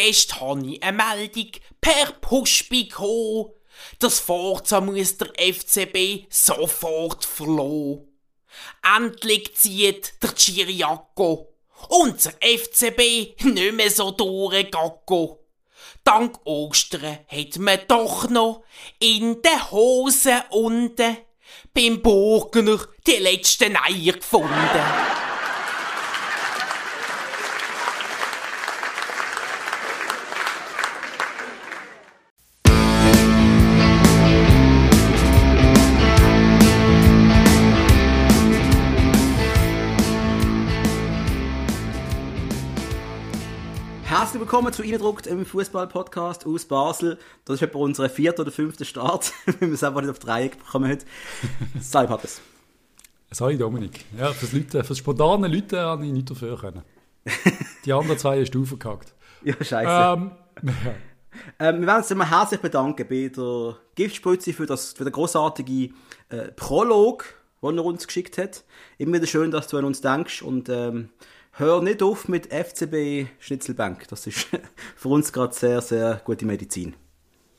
gestern habe ich eine Meldung per Push bekommen. Das Forza muss der FCB sofort verloren. Endlich zieht der Chiriaco unser FCB nicht mehr so durchgegangen. Dank Ostern hat man doch noch in den Hosen unten beim Burgner die letzten Eier gefunden. Willkommen zu Eindruckt im Fußball-Podcast aus Basel. Das ist etwa unser vierter oder fünfter Start, wenn wir es einfach nicht auf die Reihe bekommen haben. Sei Patrice. Sorry Dominik. Ja, fürs, Leute, fürs spontane Leute habe ich nicht dafür können. Die anderen zwei hast du verkackt. Ja, scheiße. Ähm, ja. Ähm, wir werden uns immer herzlich bedanken bei der Giftspritze für, das, für den großartigen äh, Prolog, den er uns geschickt hat. Immer wieder schön, dass du an uns denkst und ähm, hör nicht auf mit FCB Schnitzelbank. Das ist für uns gerade sehr, sehr gute Medizin.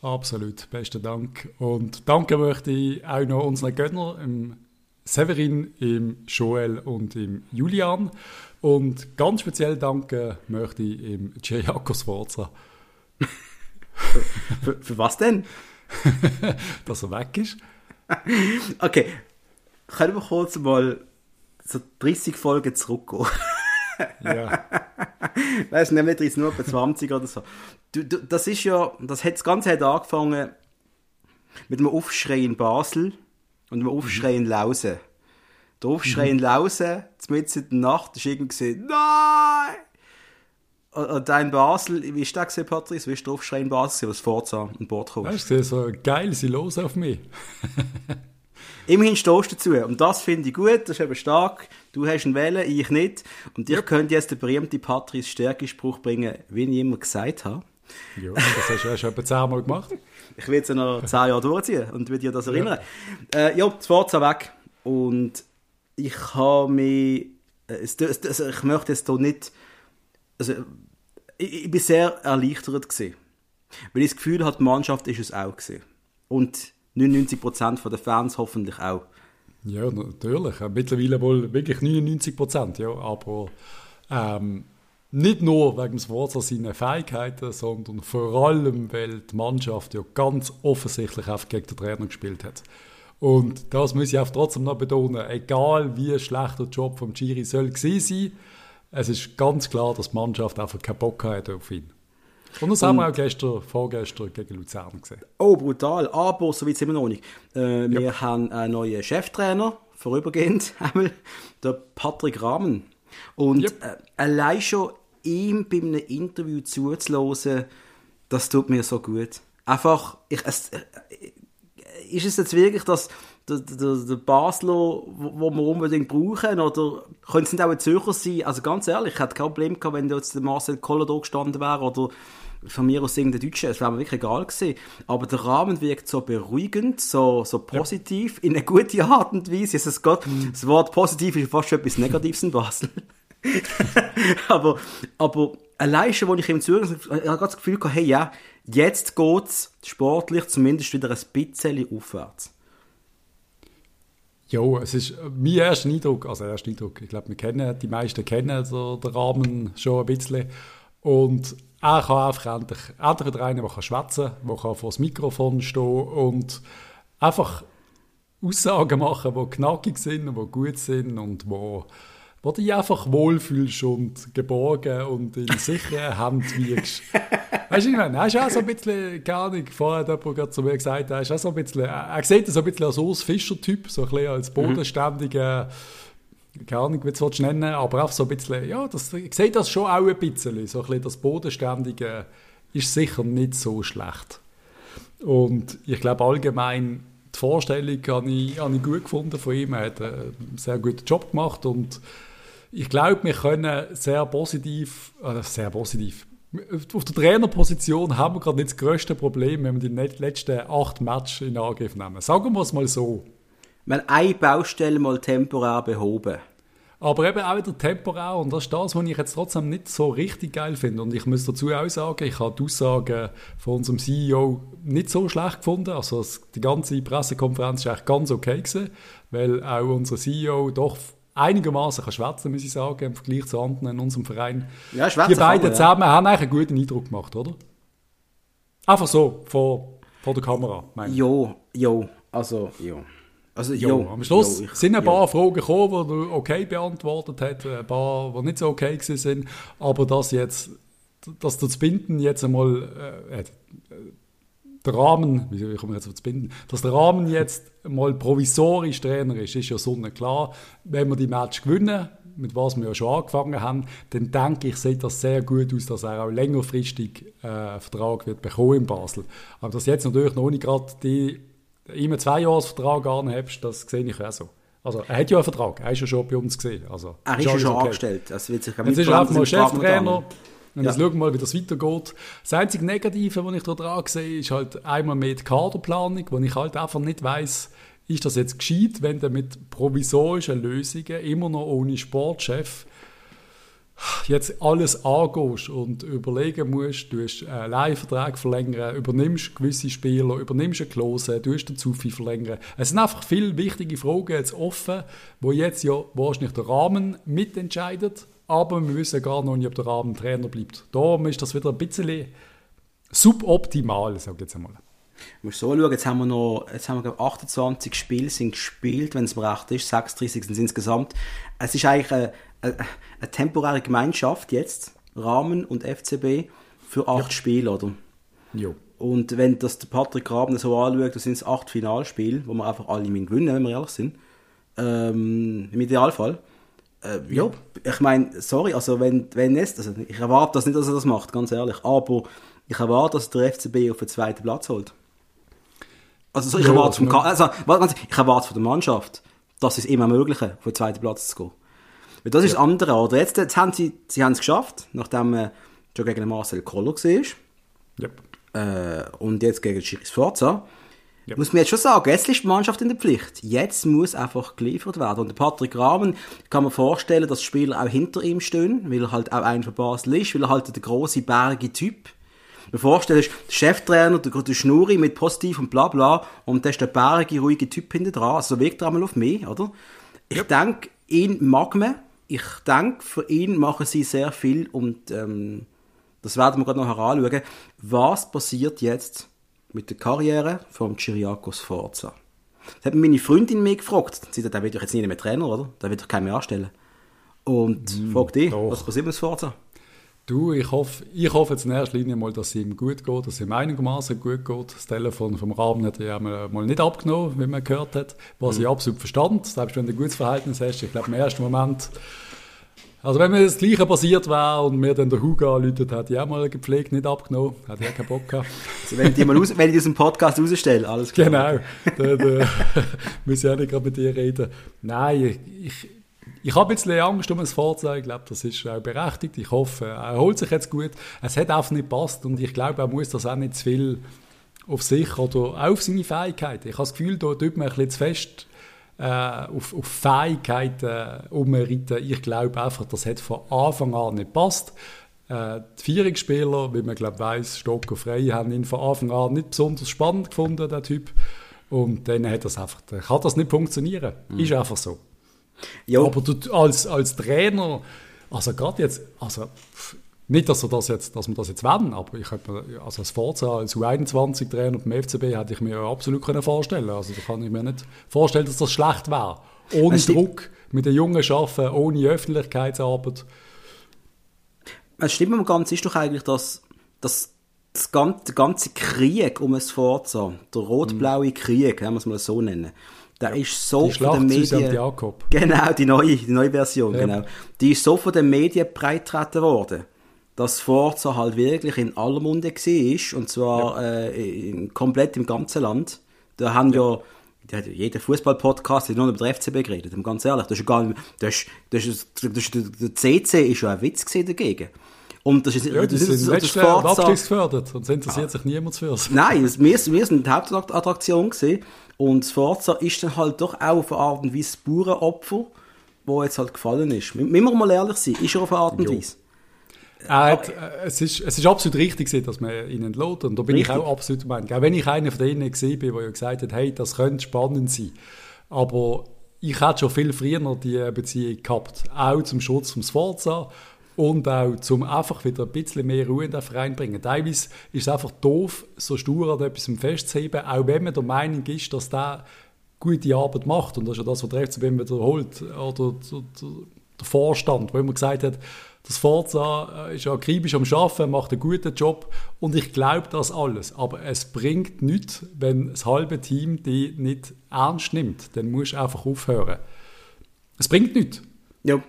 Absolut, besten Dank. Und danke möchte ich auch noch unseren Gönner, im Severin, im Joel und im Julian. Und ganz speziell danke möchte ich im Giacomo Sforza. für, für was denn? Dass er weg ist. okay, können wir kurz mal so 30 Folgen zurückgehen? Ja. weißt du, nicht nur bei 20 oder so. Du, du, das ist ja, das hat das Ganze hat angefangen mit einem Aufschrei in Basel und einem Aufschrei in Lausen. Der Aufschrei mhm. in Lausen, mitten in der Nacht, ist irgendwie gesehen, nein! Und da in Basel, wie ist das Patrice? Wie ist der Aufschrei in Basel, was Forza an Bord kommt? Weißt du, so geil, sie los auf mich. Immerhin stehst du dazu. Und das finde ich gut, das ist eben stark. Du hast einen Wählen, ich nicht. Und ich ja. könnte jetzt den berühmten Patrice Stärke-Spruch bringen, wie ich immer gesagt habe. Ja, das hast du schon etwa zehnmal gemacht. ich will es ja noch zehn Jahre durchziehen und will dir das erinnern. Ja, äh, ja das Forza weg. Und ich habe mich, äh, also ich möchte es hier nicht, also ich, ich bin sehr erleichtert gewesen. Weil ich das Gefühl habe, die Mannschaft ist es auch gewesen. Und 99% der Fans hoffentlich auch. Ja, natürlich. Mittlerweile wohl wirklich 99%, ja. Aber ähm, nicht nur wegen Wortes seiner Fähigkeiten, sondern vor allem, weil die Mannschaft ja ganz offensichtlich auf gegen den Trainer gespielt hat. Und das muss ich auch trotzdem noch betonen, egal wie schlecht der Job vom Giri soll sein, es ist ganz klar, dass die Mannschaft einfach keinen Bock hat auf ihn. Und das haben wir auch gestern, vorgestern gegen Luzern gesehen. Oh, brutal. Aber so weit sind wir noch nicht. Äh, wir ja. haben einen neuen Cheftrainer, vorübergehend, der Patrick Rahmen. Und yep. äh, allein schon ihm bei einem Interview zuzulassen, das tut mir so gut. Einfach, ich, es, äh, ist es jetzt wirklich das, der, der, der Basler, wo, wir unbedingt brauchen? Oder könnte es nicht auch ein Zürcher sein? Also ganz ehrlich, ich hätte kein Problem gehabt, wenn jetzt der Marcel Koller da gestanden wäre oder von mir aus irgendein Deutscher, es wäre mir wirklich egal gewesen. Aber der Rahmen wirkt so beruhigend, so, so positiv, ja. in eine gute Art und Weise. Es geht, mhm. Das Wort positiv ist fast schon etwas Negatives in Basel. aber, aber allein schon, als ich ihm zuhöre, ich habe das Gefühl hey, ja, jetzt geht es sportlich zumindest wieder ein bisschen aufwärts. Ja, es ist mein erster Eindruck, also erster Eindruck, ich glaube, wir kennen, die meisten kennen so den Rahmen schon ein bisschen. Und er kann einfach endlich, endlich wieder einer, der schwätzen kann, der kann vor das Mikrofon stehen und einfach Aussagen machen, die knackig sind, die gut sind und wo, wo dich einfach wohlfühlst und geborgen und in sicherer Hand wiegst. weißt du, ich meine, er ist auch so ein bisschen, keine Ahnung, vorher hat jemand zu mir gesagt, er ist auch so ein bisschen, er sieht so ein bisschen als Urs Fischer-Typ, so ein bisschen als mhm. bodenständiger, mhm keine Ahnung, wie du es nennen aber auch so ein bisschen, ja, das, ich sehe das schon auch ein bisschen, so ein bisschen das Bodenständige ist sicher nicht so schlecht. Und ich glaube allgemein, die Vorstellung habe ich, habe ich gut gefunden von ihm, er hat einen sehr guten Job gemacht und ich glaube, wir können sehr positiv, äh, sehr positiv, auf der Trainerposition haben wir gerade nicht das größte Problem, wenn wir die letzten acht Matches in Angriff nehmen. Sagen wir es mal so mal eine Baustelle mal temporär behoben. Aber eben auch wieder temporär und das ist das, was ich jetzt trotzdem nicht so richtig geil finde. Und ich muss dazu auch sagen, ich habe die Aussagen von unserem CEO nicht so schlecht gefunden. Also die ganze Pressekonferenz war eigentlich ganz okay gewesen, weil auch unser CEO doch einigermaßen kann schwätzen, muss ich sagen, im Vergleich zu anderen in unserem Verein. Ja, die beiden man, zusammen ja. haben eigentlich einen guten Eindruck gemacht, oder? Einfach so, vor, vor der Kamera, meine ich. Jo, jo, also, jo. Also, jo, jo, am Schluss jo, ich, sind ein paar jo. Fragen gekommen, die er okay beantwortet hat, ein paar, die nicht so okay sind, aber dass jetzt, dass das Binden jetzt einmal, äh, äh, der Rahmen, wie komme ich jetzt auf das Binden, dass der Rahmen jetzt mal provisorisch Trainer ist, ist ja sonnenklar. Wenn wir die Match gewinnen, mit was wir ja schon angefangen haben, dann denke ich, sieht das sehr gut aus, dass er auch längerfristig äh, einen Vertrag wird bekommen in Basel. Aber dass jetzt natürlich noch nicht gerade die immer zwei Jahresvertrag anhebst, das sehe ich auch so. Also, er hat ja einen Vertrag, er ist ja schon bei uns gesehen. Also, er ist ja schon okay. angestellt. Also wird sich Jetzt ist er einfach mal Cheftrainer. Und jetzt schauen wir mal, wie das weitergeht. Das einzige Negative, was ich da dran sehe, ist halt einmal mit Kaderplanung, wo ich halt einfach nicht weiß, ist das jetzt gescheit, wenn du mit provisorischen Lösungen immer noch ohne Sportchef jetzt alles angehst und überlegen musst, du hast einen Leihvertrag verlängern, übernimmst gewisse Spieler, übernimmst eine Klose, du hast den Zufi verlängern. Es sind einfach viele wichtige Fragen jetzt offen, wo jetzt ja wahrscheinlich der Rahmen mitentscheidet, aber wir wissen gar noch nicht, ob der Rahmen Trainer bleibt. Darum ist das wieder ein bisschen suboptimal, sage ich jetzt einmal. Du musst so schauen, jetzt haben wir noch jetzt haben wir, glaube 28 Spiele sind gespielt, wenn es mir recht ist, 36 sind es insgesamt. Es ist eigentlich eine, eine, eine temporäre Gemeinschaft jetzt, Rahmen und FCB, für acht ja. Spiele, oder? Jo. Und wenn das der Patrick Graben so anschaut, das sind es acht Finalspiele, wo wir einfach alle gewinnen, wenn wir ehrlich sind. Ähm, Im Idealfall. Äh, ja, ich meine, sorry, also wenn, wenn es, also ich erwarte das nicht, dass er das macht, ganz ehrlich, aber ich erwarte, dass der FCB auf den zweiten Platz holt. Also ich, ja, erwarte vom, also, ich erwarte von der Mannschaft, dass es immer ermöglichen, auf den zweiten Platz zu gehen. Weil das ist ja. das andere, oder? Jetzt, jetzt haben sie, sie haben es geschafft, nachdem man schon gegen Marcel Koller war. Yep. Äh, und jetzt gegen Schiris Forza. Yep. Muss man jetzt schon sagen, jetzt ist die Mannschaft in der Pflicht. Jetzt muss einfach geliefert werden. Und der Patrick Rahmen kann man vorstellen, dass Spieler auch hinter ihm stehen, weil er halt auch ein von Basel ist, weil er halt der große, bergige Typ ist mir vorstellen, der Cheftrainer, der, der Schnuri mit positiv und bla bla, und der ist der bärige, ruhige Typ hinten dran. Also wirkt er einmal auf mich, oder? Ich ja. denke, ihn mag man. Ich denke, für ihn machen sie sehr viel und ähm, das werden wir gerade noch heranschauen. Was passiert jetzt mit der Karriere von Chiriakos Forza? Das hat meine Freundin mich gefragt. Sie sagt, der wird doch jetzt nicht mehr Trainer, oder? Der wird doch keinen mehr anstellen. Und mm, fragt die, was passiert mit Forza? Du, ich hoffe, ich hoffe jetzt in erster Linie mal, dass es ihm gut geht, dass es ihm einigermaßen gut geht. Das Telefon vom Rahmen hat er ja mal nicht abgenommen, wie man gehört hat, was mhm. ich absolut verstand. Selbst wenn du ein gutes Verhältnis hast, ich glaube im ersten Moment, also wenn mir das Gleiche passiert wäre und mir dann der Hugo anläutet, hätte ich auch mal gepflegt nicht abgenommen, hätte ich auch keinen Bock gehabt. Also wenn ich die mal aus, wenn ich dem Podcast rausstelle, alles klar. Genau, da, da muss ich auch nicht gerade mit dir reden. Nein, ich ich habe ein bisschen Angst um das Fahrzeug, ich glaube, das ist auch berechtigt. Ich hoffe, er holt sich jetzt gut. Es hat einfach nicht gepasst und ich glaube, er muss das auch nicht zu viel auf sich oder auf seine Fähigkeiten. Ich habe das Gefühl, da tut man ein bisschen zu fest äh, auf, auf Fähigkeiten äh, umreiten. Ich glaube einfach, das hat von Anfang an nicht gepasst. Äh, die Vierungsspieler, wie man glaube weiß, Stock und Frey, haben ihn von Anfang an nicht besonders spannend gefunden, der Typ. Und dann hat das einfach, kann das nicht funktionieren. Mhm. Ist einfach so. Ja. Aber du als, als Trainer, also gerade jetzt, also nicht, dass wir das jetzt, dass wir das jetzt werden, aber ich hätte also als Forza, als U21-Trainer beim FCB hätte ich mir absolut können vorstellen. Also da kann ich mir nicht vorstellen, dass das schlecht wäre. Ohne es Druck, mit den Jungen arbeiten, ohne Öffentlichkeitsarbeit. Es stimmt mir ganz, ist doch eigentlich, dass, dass das ganze, der ganze Krieg um das Forza, der rot-blaue Krieg, kann man es mal so nennen, der ist so die von den Medien. Jakob. Genau, die neue, die neue Version, ja. genau. Die ist so von den Medien breitgetreten worden, dass Forza halt wirklich in aller Munde war, und zwar ja. äh, in, komplett im ganzen Land. Da haben ja, ja jeder Fußball-Podcast hat nur über den FCB geredet, ganz ehrlich. Das ist gar nicht, das, das, das, das, der CC ist schon ein Witz dagegen. Und das ist, ja, das, sind letztes Jahr und es interessiert ah. sich niemand für Nein, wir, wir sind die Hauptattraktion gewesen und das Forza ist dann halt doch auch auf eine Art und Weise Bauernopfer wo jetzt halt gefallen ist. Müssen wir mal ehrlich sein, ist er auf eine Art und. Weise. Äh, es, ist, es ist absolut richtig, dass man ihn entlässt. Und da bin Richtig. ich auch absolut Meinung. Auch wenn ich einer von denen gesehen bin, der ja gesagt hat, hey, das könnte spannend sein. Aber ich hätte schon viel früher die Beziehung gehabt. Auch zum Schutz vom Sforza und auch zum einfach wieder ein bisschen mehr Ruhe in den Verein bringen. Teilweise ist es einfach doof, so stur an etwas festzuheben, auch wenn man der Meinung ist, dass der gute Arbeit macht. Und das ist ja das, was der FCB wiederholt. Oder der, Vorstand, wo immer gesagt hat, das Forza ist akribisch am Arbeiten, macht einen guten Job und ich glaube das alles. Aber es bringt nichts, wenn das halbe Team die nicht ernst nimmt. Dann musst du einfach aufhören. Es bringt nichts. Ja.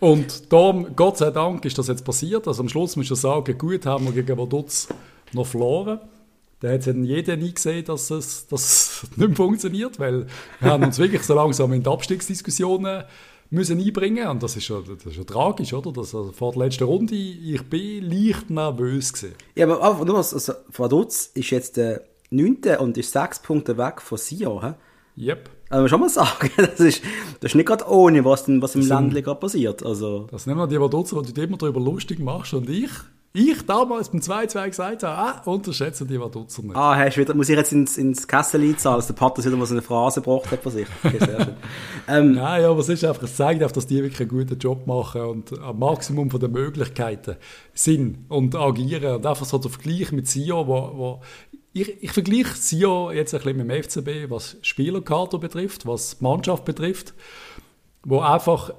Und darum, Gott sei Dank, ist das jetzt passiert. Also am Schluss musst du sagen, gut, haben wir gegen Vaduz noch verloren. Da hat dann jeder nie gesehen, dass es, dass es nicht mehr funktioniert, weil wir haben uns wirklich so langsam in die Abstiegsdiskussionen müssen einbringen und das ist ja, das ist ja tragisch, oder? Das, also vor der letzten Runde, ich bin leicht nervös gewesen. Ja, aber einfach nur, also, Vaduz ist jetzt der 9. und ist 6 Punkte weg von Sion. hä? Yep. Also schon mal sagen, das ist, das ist nicht gerade ohne, was, denn, was im sind- Ländle gerade passiert. Also, Das nehmen wir die Vaduzzer, die du immer darüber lustig machst und ich, ich damals beim 2-2 gesagt habe, ah, unterschätze die Vaduzzer nicht. ah, hast du wieder, muss ich jetzt ins, ins Kessel einzahlen, dass der Pater wieder mal so eine Phrase gebracht hat von sich. Okay, sehr schön. ähm, Nein, aber es ist einfach, es zeigt einfach, dass die wirklich einen guten Job machen und am Maximum von der Möglichkeiten sind und agieren. Und einfach so der Vergleich mit Sio, wo, wo ich, ich vergleiche Sio jetzt ein bisschen mit dem FCB, was Spielerkader betrifft, was Mannschaft betrifft, wo einfach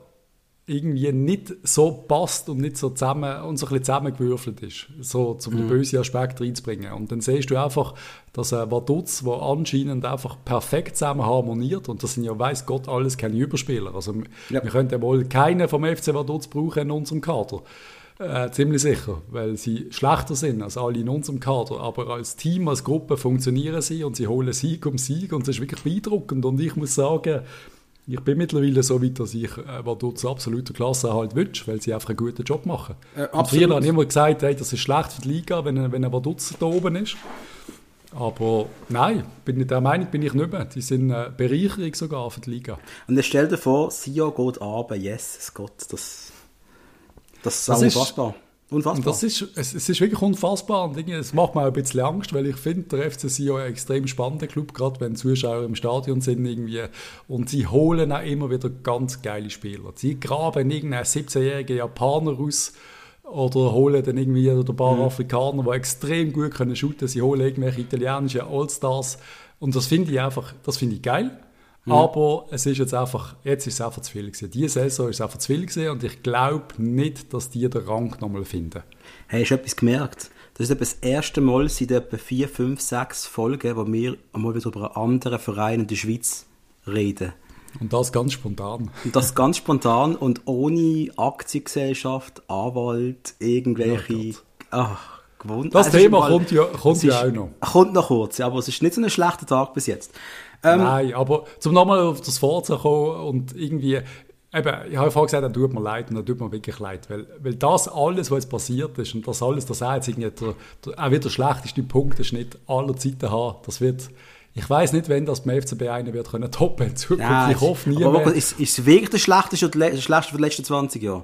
irgendwie nicht so passt und nicht so zusammen und so ein bisschen zusammengewürfelt ist, so zum den bösen Aspekt reinzubringen. Und dann siehst du einfach, dass ein Vaduz, der anscheinend einfach perfekt zusammen harmoniert, und das sind ja, weiß Gott, alles keine Überspieler. Also Ja. wir könnten wohl keinen vom FC Vaduz brauchen in unserem Kader. Äh, ziemlich sicher, weil sie schlechter sind als alle in unserem Kader. Aber als Team, als Gruppe funktionieren sie und sie holen Sieg um Sieg und das ist wirklich beeindruckend. Und ich muss sagen, ich bin mittlerweile so weit, dass ich äh, Vaduz absoluter Klasse halt wünsche, weil sie einfach einen guten Job machen. Äh, früher habe ich immer gesagt, hey, das ist schlecht für die Liga, wenn, ein- wenn ein Vaduz da oben ist. Aber nein, bin ich der Meinung bin ich nicht mehr. Die sind eine Bereicherung sogar für die Liga. und jetzt stell dir vor, Sion geht runter, yes, Gott, das, das ist Das auch ist- unfassbar. Unfassbar. Das ist, es, es ist wirklich unfassbar und irgendwie, es macht mir auch ein bisschen Angst, weil ich finde, der FC Sion ein extrem spannender Club, gerade wenn Zuschauer im Stadion sind irgendwie. Und sie holen auch immer wieder ganz geile Spieler. Sie graben irgendeinen 17-jährigen Japaner raus oder holen dann irgendwie ein paar Afrikaner, die extrem gut können shooten. Sie holen irgendwelche italienischen Allstars und das finde ich einfach, das finde ich geil. Aber es ist jetzt einfach, jetzt ist es einfach zu viel gewesen. Diese Saison ist es einfach zu viel gewesen und ich glaube nicht, dass die den Rang nochmal finden. Hey, hast du etwas gemerkt? Das ist das erste Mal seit etwa vier, fünf, sechs Folgen, wo wir einmal wieder über einen anderen Verein in der Schweiz reden. Und das ganz spontan. Und das ganz spontan und ohne Aktiengesellschaft, Anwalt, irgendwelche. Ja, Gott. ach. Das ist Thema mal- kommt ja, kommt ja ist- auch noch. Kommt noch kurz, ja, aber es ist nicht so ein schlechter Tag bis jetzt. Ähm, Nein, aber zum nochmal auf das Forza kommen und irgendwie, eben, ich habe vorhin gesagt, dann tut mir leid und dann tut mir wirklich leid, weil, weil das alles, was jetzt passiert ist und das alles, das er jetzt irgendwie der, der, auch wieder der schlechteste Punkteschnitt aller Zeiten hat, das wird, ich weiß nicht, wenn das beim FCB einer wird können toppen in Zukunft. nein, ich hoffe nie aber mehr. ist, ist es wirklich der schlechteste der schlechteste von den letzten 20 Jahren?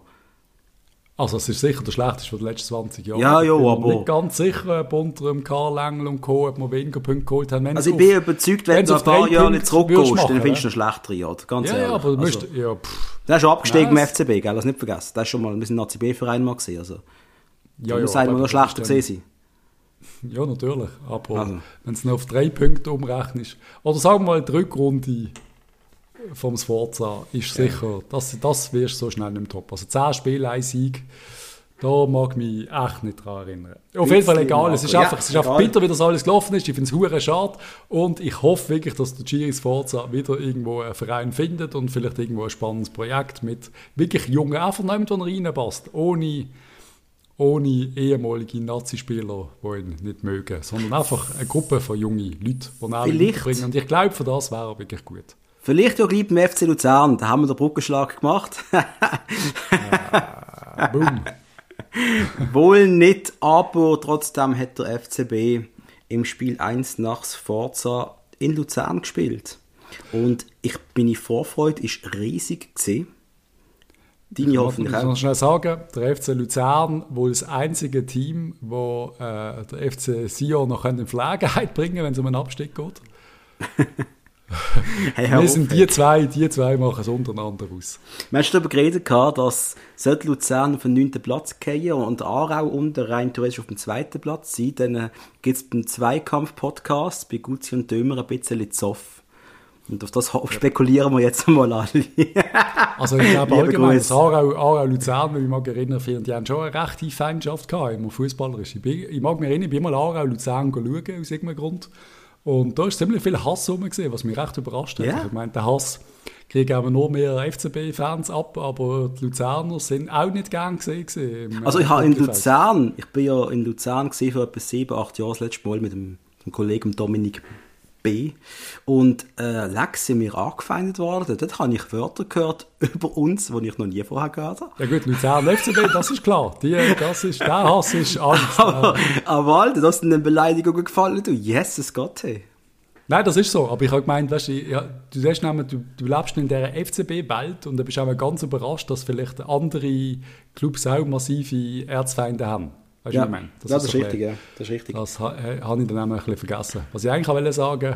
Also es ist sicher der schlechteste von den letzten 20 Jahren. Ja, ja, ich bin mir aber- nicht ganz sicher, ob unter dem Karl Engel und Co., ob man weniger Punkte geholt haben. Wenn Also ich bin auf- überzeugt, wenn wenn du ein auf paar drei Jahre nicht zurückgehst, dann findest du ja. noch schlechtere Jahre, ganz Ja, ehrlich. ja, aber du also, musst, ja, pff. der ist schon abgestiegen im FCB, gell? Das nicht vergessen. Das ist schon mal, wir ein ACB-Verein mal gesehen, also. Ja, Ja, sagen wir noch schlechter gesehen sein. Ja, natürlich. Aber Also. wenn es noch auf drei Punkte umrechnest, oder sagen wir mal, die Rückrunde vom Sforza ist sicher, das, das wirst du so schnell mehr top. Also 10 Spiele, ein Sieg, da mag ich mich echt nicht daran erinnern. Auf jeden Fall egal, es ist einfach, es ist einfach bitter, wie das alles gelaufen ist. Ich finde es hure schade und ich hoffe wirklich, dass der Giri Sforza wieder irgendwo einen Verein findet und vielleicht irgendwo ein spannendes Projekt mit wirklich jungen, einfach niemand, der reinpasst, ohne ohne ehemalige Nazi-Spieler, die ihn nicht mögen, sondern einfach eine Gruppe von jungen Leuten, die ihn bringen. Und ich glaube, für das wäre er wirklich gut. Vielleicht ja gleich beim FC Luzern, da haben wir den Brückenschlag gemacht. Äh, Boom. Wohl nicht, aber trotzdem hat der FCB im Spiel 1 nach Sforza in Luzern gespielt. Und ich, meine Vorfreude ist riesig gewesen. Deine hoffentlich Ich muss auch. noch schnell sagen, der FC Luzern wohl das einzige Team, wo äh, der FC Sion noch in Verlegenheit bringen wenn es um einen Abstieg geht. Hey, Wir sind die zwei, die zwei machen es untereinander aus. Wir haben darüber geredet, dass sollte Luzern auf den 9. Platz gehen und Aarau unter rein theoretisch auf dem zweiten Platz sein, dann äh, gibt es beim Zweikampf-Podcast bei Guzzi und Dömer ein bisschen Zoff. Und auf das spekulieren wir jetzt mal alle. Also ich glaube allgemein, Grüße. das Aarau, Aarau Luzern, wenn ich mich erinnern, die haben schon eine rechte Feindschaft gehabt, immer fußballerisch. Ich, bin, ich mag mich erinnern, ich bin mal Aarau Luzern schauen, aus irgendeinem Grund. Und da ist ziemlich viel Hass rum gesehen, was mich recht überrascht hat. Ja. Ich meine, der Hass kriegen aber nur mehr FCB-Fans ab, aber die Luzerner sind auch nicht gern gesehen. gewesen Also äh, ich habe in. Luzern, ich bin ja in Luzern gesehen vor etwa sieben, acht Jahren das letzte Mal mit dem, dem Kollegen Dominik B. Und äh, Lex sind mir angefeindet worden. Dort habe ich Wörter gehört über uns, die ich noch nie vorher gehört habe. Ja gut, Luzern FCB, das ist klar. Die, das ist, der Hass ist Angst. Aber, aber Alter, das sind eine Beleidigung gefallen, du. Jesus Gott, hey. Nein, das ist so. Aber ich habe gemeint, weißt, du, ja, du, siehst nämlich, du, du lebst in dieser FCB-Welt und du bist auch ganz überrascht, dass vielleicht andere Clubs auch massive Erzfeinde haben. Weißt du, Ja, was ich meine? das, ja, das ist richtig, bisschen- ja. Das ist richtig. Das ha- habe ich dann auch ein bisschen vergessen. Was ich eigentlich wollte sagen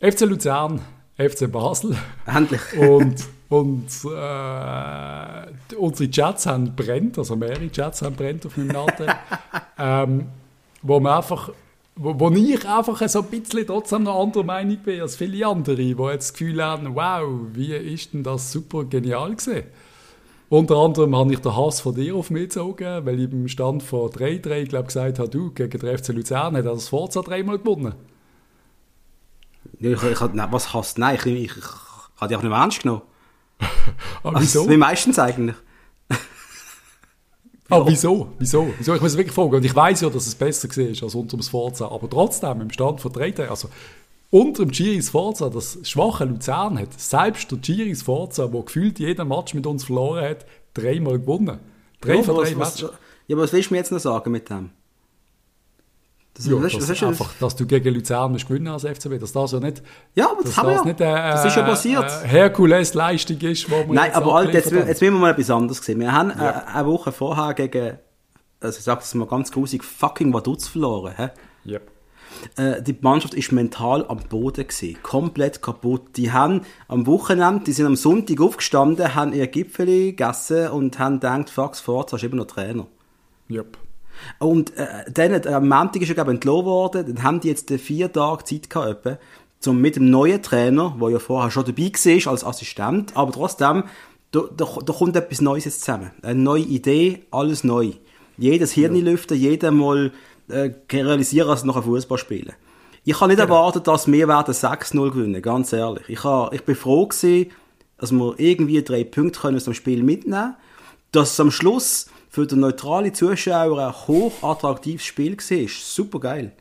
FC Luzern, FC Basel Endlich. und, und äh, unsere Chats haben brennt, also mehrere Chats haben brennt auf meinem Natel, ähm, wo man einfach wo, wo ich einfach so ein bisschen trotzdem noch anderer Meinung bin als viele andere, die jetzt das Gefühl haben, wow, wie ist denn das super genial gewesen? Unter anderem habe ich den Hass von dir auf mich gezogen, weil ich im Stand von 3-3 glaub, gesagt habe, du, gegen den FC Luzern hat er das Forza dreimal gewonnen. Ja, Ich, ich, was hast Nein, ich, ich, ich, ich habe dich auch nicht mehr ernst genommen. Aber Also, wieso? wie meistens eigentlich. Aber wieso? Wieso? Wieso? Ich muss wirklich fragen. Und ich weiß ja, dass es besser war als unter dem Sforza. Aber trotzdem, im Stand von 3 also unter dem Giri Sforza, das schwache Luzern hat, selbst der Giri Sforza, der gefühlt jeden Match mit uns verloren hat, dreimal gewonnen. Drei Ja, von drei was, Matches. ja, aber was willst du mir jetzt noch sagen mit dem? Das, Ja, das das ist ist einfach, dass du gegen Luzern musst gewinnen als FCB, dass das ja nicht, Ja, aber das dass das ja. nicht eine, Das ist ja äh, passiert. eine Herkules-Leistung ist, wo man Nein, aber Alter, jetzt, jetzt müssen wir mal etwas anderes sehen. Wir haben Ja. äh, eine Woche vorher gegen, also ich sage es mal ganz grusig, fucking Vaduz verloren. Hä? Yep. Äh, die Mannschaft ist mental am Boden gewesen, komplett kaputt. Die haben am Wochenende, die sind am Sonntag aufgestanden, haben ihr Gipfel gegessen und haben gedacht, fuck, Forza ist immer noch Trainer. Yep. Und äh, dann, äh, am Montag ist er glaube ich, entlassen worden, dann haben die jetzt vier Tage Zeit gehabt, etwa, zum mit dem neuen Trainer, der ja vorher schon dabei war als Assistent, aber trotzdem, da, da, da kommt etwas Neues jetzt zusammen. Eine neue Idee, alles neu. Jedes Hirn lüften, jeder mal äh, realisieren, dass sie noch Fußball spielen. Ich habe nicht erwartet, dass wir werden 6-0 gewinnen, ganz ehrlich. Ich, habe, ich bin froh gewesen, dass wir irgendwie drei Punkte können aus dem Spiel mitnehmen dass es am Schluss für den neutralen Zuschauer ein hochattraktives Spiel war. Super geil.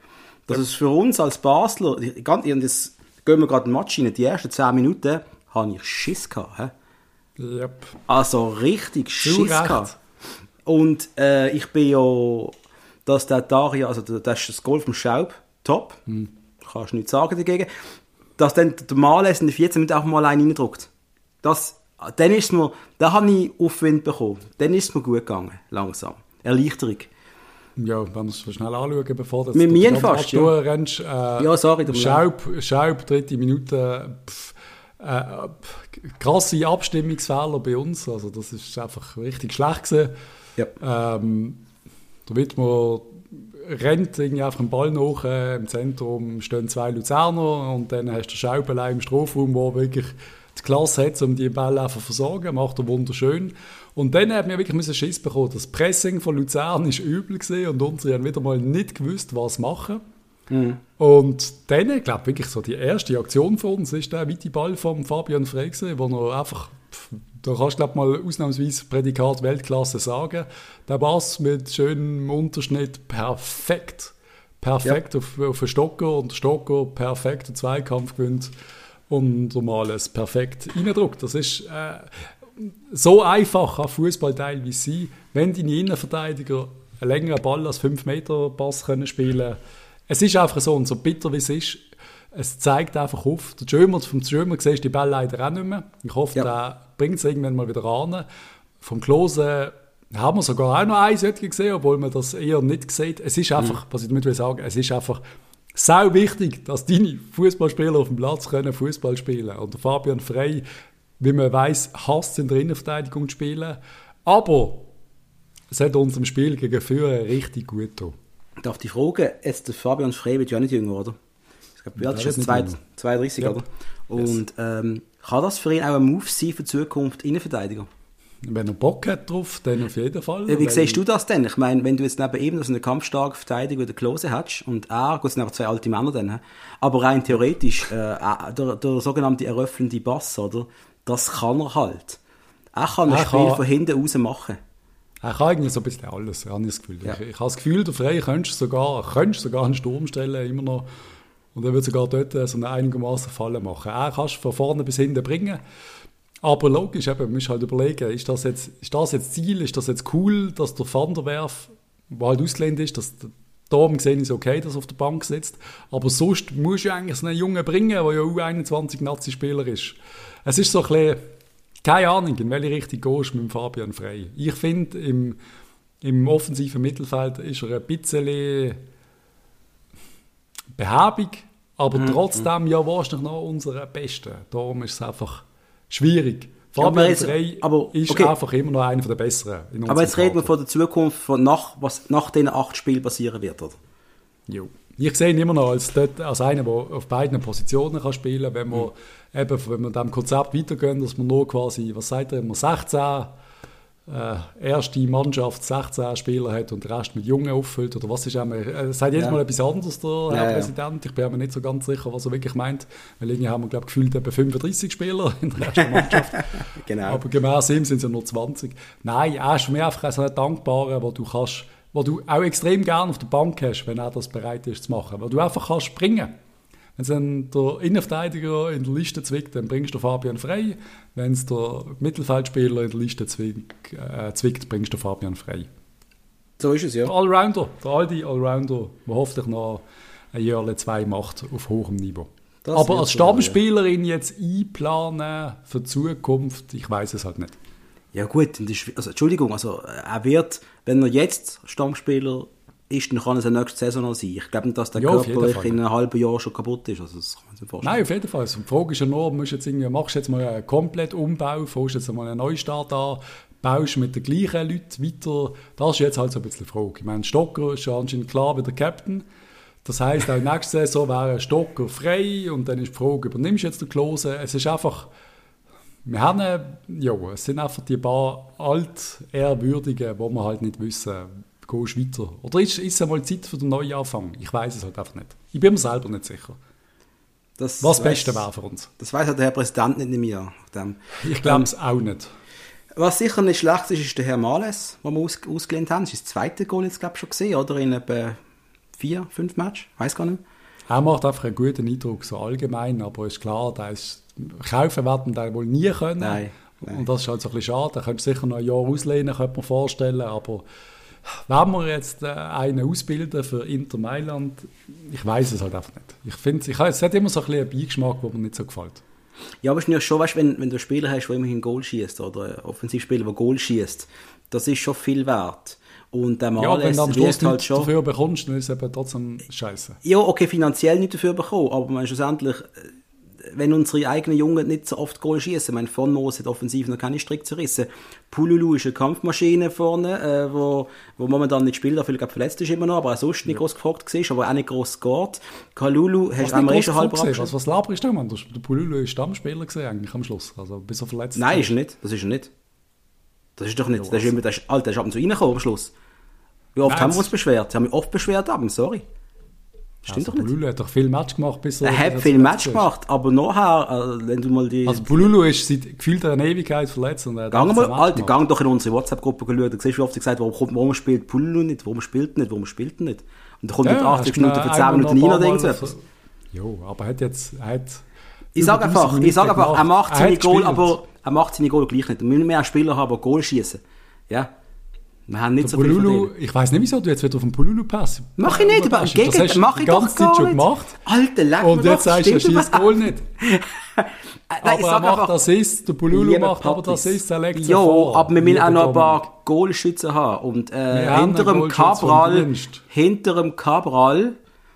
Dass es für uns als Basler, ganz, und jetzt gehen wir gerade in den Match rein, die ersten 10 Minuten habe ich Schiss gehabt. hä? Yep. Also richtig Schiss gehabt. Und äh, ich bin ja, dass der Daria, also das ist das Goal vom Schaub, top. Hm. Kannst du nichts sagen dagegen. Dass dann der Males in den 14 Minuten auch mal einen reindruckt. Das, dann ist mir, da habe ich Aufwind bekommen. Dann ist es mir gut gegangen, langsam. Erleichterung. Ja, wenn wir es schnell anschauen, bevor du Mit mir fast, ja. durchrennst. Äh, Ja, sorry, Schaub, Schaub, dritte Minute. Pff, äh, krasse Abstimmungsfehler bei uns. Also das ist einfach richtig schlecht gewesen. Ja. Ähm, der Wittmer rennt irgendwie einfach den Ball nach. Äh, Im Zentrum stehen zwei Luzerner und dann hast du Schaub allein im Strafraum, der wirklich die Klasse hat, um die Bälle einfach zu versorgen. Macht er wunderschön. Und dann hat mir wirklich müssen Schiss bekommen. Das Pressing von Luzern ist übel gewesen und unsere haben wieder mal nicht gewusst, was machen. Und dann, ich glaube wirklich so die erste Aktion von uns ist der weite Ball von Fabian Frey gewesen, wo er einfach, da kannst du glaube mal ausnahmsweise Prädikat Weltklasse sagen, der Bass mit schönem Unterschnitt perfekt, perfekt auf, auf den Stocker und der Stocker perfekt den Zweikampf gewinnt und normales perfekt reindruckt. Das ist äh, so einfach kann Fußball teilweise sein, wenn deine Innenverteidiger einen längeren Ball als 5 Meter Pass können spielen. Es ist einfach so und so bitter wie es ist. Es zeigt einfach auf. Der Schömer, vom Schömer siehst du die Bälle leider auch nicht mehr. Ich hoffe, Ja. der bringt es irgendwann mal wieder an. Vom Klose haben wir sogar auch noch ein solches gesehen, obwohl man das eher nicht sieht. Es ist einfach, was ich damit will sagen, es ist einfach sau wichtig, dass deine Fußballspieler auf dem Platz können Fußball spielen. Und der Fabian Frey, wie man weiß, hasst in der Innenverteidigung zu spielen. Aber es hat unserem Spiel gegen Führer richtig gut getan. Darf ich fragen, jetzt der Fabian Frey wird ja nicht jünger, oder? Glaube, wie alt ist wird nicht Zwei- jünger. 32, Ja. oder? Und ähm, kann das für ihn auch ein Move sein für die Zukunft Innenverteidiger? Wenn er Bock hat drauf, dann auf jeden Fall. Ja, wie siehst du das denn? Ich meine, wenn du jetzt neben eben so einen kampfstarken Verteidiger wie der Klose hast und er, gut, es sind aber zwei alte Männer dann, aber rein theoretisch, äh, äh, der, der sogenannte eröffnende Bass, oder? Das kann er halt. Er kann ein Spiel kann- von hinten raus machen. Er kann eigentlich so ein bisschen alles, habe ich das Gefühl. Ja. Ich, ich habe das Gefühl, der Frey könntest sogar, könntest sogar einen Sturm stellen, immer noch. Und er wird sogar dort so eine einigermaßen Falle machen. Er kannst du von vorne bis hinten bringen. Aber logisch, eben, man muss halt überlegen, ist das, jetzt, ist das jetzt Ziel, ist das jetzt cool, dass der Van der Werf, der halt ausgelehnt ist, dass Darum gesehen ist okay, dass er auf der Bank sitzt. Aber sonst musst du eigentlich so einen Jungen bringen, der ja U21-Nazi-Spieler ist. Es ist so ein bisschen, keine Ahnung, in welche Richtung gehst du mit Fabian Frey. Ich finde, im, im offensiven Mittelfeld ist er ein bisschen behäbig, aber Mhm, trotzdem ja wahrscheinlich noch unser Bester. Darum ist es einfach schwierig. Ja, aber Fabian jetzt- Frey aber, ist okay. einfach immer noch einer der Besseren. in Aber jetzt reden wir von der Zukunft, von nach, was nach diesen acht Spielen passieren wird, oder? Jo. Ich sehe ihn immer noch als, dort, als einen, der auf beiden Positionen kann spielen kann, wenn wir, eben, wenn wir dem Konzept weitergehen, dass man nur quasi, was sagt er immer, 16 äh, erste Mannschaft 16 Spieler hat und den Rest mit Jungen auffüllt, oder was ist einmal, er sagt jedes Ja. Mal etwas anderes, der Herr Ja, ja. Präsident, ich bin mir nicht so ganz sicher, was er wirklich meint, weil irgendwie haben wir, glaube ich, gefühlt etwa 35 Spieler in der ersten Mannschaft. Genau. Aber gemäß ihm sind es ja nur 20. Nein, er ist für mich einfach ein Dankbarer, wo du kannst, wo du auch extrem gerne auf der Bank hast, wenn er das bereit ist zu machen. Weil du einfach kannst springen. Wenn es dann der Innenverteidiger in der Liste zwickt, dann bringst du Fabian frei. Wenn es der Mittelfeldspieler in der Liste zwickt, äh, zwickt bringst du Fabian frei. So ist es, ja. Der Allrounder, der alte Allrounder, der hoffentlich noch ein Jahr oder zwei macht auf hohem Niveau. Das Aber als so, ja. Stammspielerin jetzt einplanen für die Zukunft, ich weiß es halt nicht. Ja gut, also, Entschuldigung, also er wird, wenn er jetzt Stammspieler ist, dann kann es eine nächste Saison noch sein. Ich glaube nicht, dass der Ja, körperlich in einem halben Jahr schon kaputt ist. Also das kann man sich vorstellen. Nein, auf jeden Fall. Also, die Frage ist ja nur, musst jetzt irgendwie, machst du jetzt mal einen kompletten Umbau, fängst jetzt mal einen Neustart an, baust mit den gleichen Leuten weiter. Das ist jetzt halt so ein bisschen die Frage. Ich meine, Stocker ist ja anscheinend klar wie der Captain. Das heisst, auch nächste Saison wäre Stocker frei und dann ist die Frage, übernimmst du jetzt den Klose? Es ist einfach, wir haben, ja, es sind einfach die paar Altehrwürdigen, wo wir halt nicht wissen, gehst weiter. Oder ist, ist es einmal Zeit für den Neuanfang? Ich weiß es halt einfach nicht. Ich bin mir selber nicht sicher. Das Was das Beste wäre für uns. Das weiß halt der Herr Präsident nicht mehr. Dem. Ich glaube es auch nicht. Was sicher nicht schlecht ist, ist der Herr Males, den wir aus, ausgelehnt haben. Das ist das zweite Goal jetzt, glaube ich, schon gesehen, oder? In etwa vier, fünf Matches. Weiß gar nicht. Er macht einfach einen guten Eindruck, so allgemein, aber ist klar, da ist, kaufen werden wir wohl nie können. Nein, nein. Und das ist halt so ein bisschen schade. Da könntest du sicher noch ein Jahr auslehnen, könnte man vorstellen, aber wenn wir jetzt äh, einen ausbilden für Inter Mailand, ich weiß es halt einfach nicht. Ich finde, ich, es hat immer so ein bisschen einen Beigeschmack, der mir nicht so gefällt. Ja, aber es ist ja schon, weißt, wenn, wenn du einen Spieler hast, der immerhin Goal schießt, oder einen Offensivspieler, der Goal schießt, das ist schon viel wert. Und der Ja, wenn Males du am Schluss halt schon... dafür bekommst, dann ist es eben trotzdem scheiße. Ja, okay, finanziell nicht dafür bekommen, aber schlussendlich, äh, wenn unsere eigenen Jungen nicht so oft Goal schießen, mein von Moos hat offensiv noch keine Strick zerrissen. Pululu ist eine Kampfmaschine vorne, äh, wo, wo momentan nicht spielt, auch vielleicht verletzt ist immer noch, aber auch sonst nicht groß gefragt war, aber auch nicht groß geht. Kalulu hast du einmal schon halb gesehen, abgeschlossen. was, laberst du, Mann? Der Pululu ist Stammspieler gesehen eigentlich am Schluss, also bis er verletzt Nein, ist. er nicht. Das ist er nicht. Das ist doch nicht. Ja, das ist immer, das ist, Alter, das ist ab und zu reingekommen am Schluss. Wie oft Nein, haben wir uns beschwert? Sie haben mich oft beschwert, aber sorry. Stimmt also, doch nicht. Pululu hat doch viel Match gemacht, bis er... Er hat viel Match ist. gemacht, aber nachher, äh, wenn du mal die... Also Pululu ist seit gefühlt einer Ewigkeit verletzt und er hat Gang mal, Alter, gemacht. gang doch in unsere WhatsApp-Gruppe schauen. Da siehst du, wie oft sie gesagt warum, kommt, warum spielt Pullu nicht, warum spielt er nicht, warum spielt er nicht. Und da kommt mit 80 hast Minuten für einmal 10 noch Minuten ein rein oder so- Jo, aber er hat jetzt... Er hat Ich sag 1000 einfach, ich sag Minuten einfach, er macht seine Goal, aber er macht seine Goal gleich nicht. Wir müssen mehr Spieler haben, die Goal schießen. Ja. Wir haben nicht Der so von ich weiß nicht wieso, du jetzt wieder auf den Pululu pass. Mach ich nicht, aber im das Gegenteil, du mach ich doch ganze gar Zeit schon nicht. gemacht. Alter, leck Und jetzt sagst du, er schießt Goal nicht. Nein, ich aber er macht einfach, Assist, der Pululu Lieber macht aber Patrice. das Assist, er legt vor. aber wir müssen auch noch ein paar Goalschützen haben. Und äh, hinter dem Cabral, hinter dem Cabral,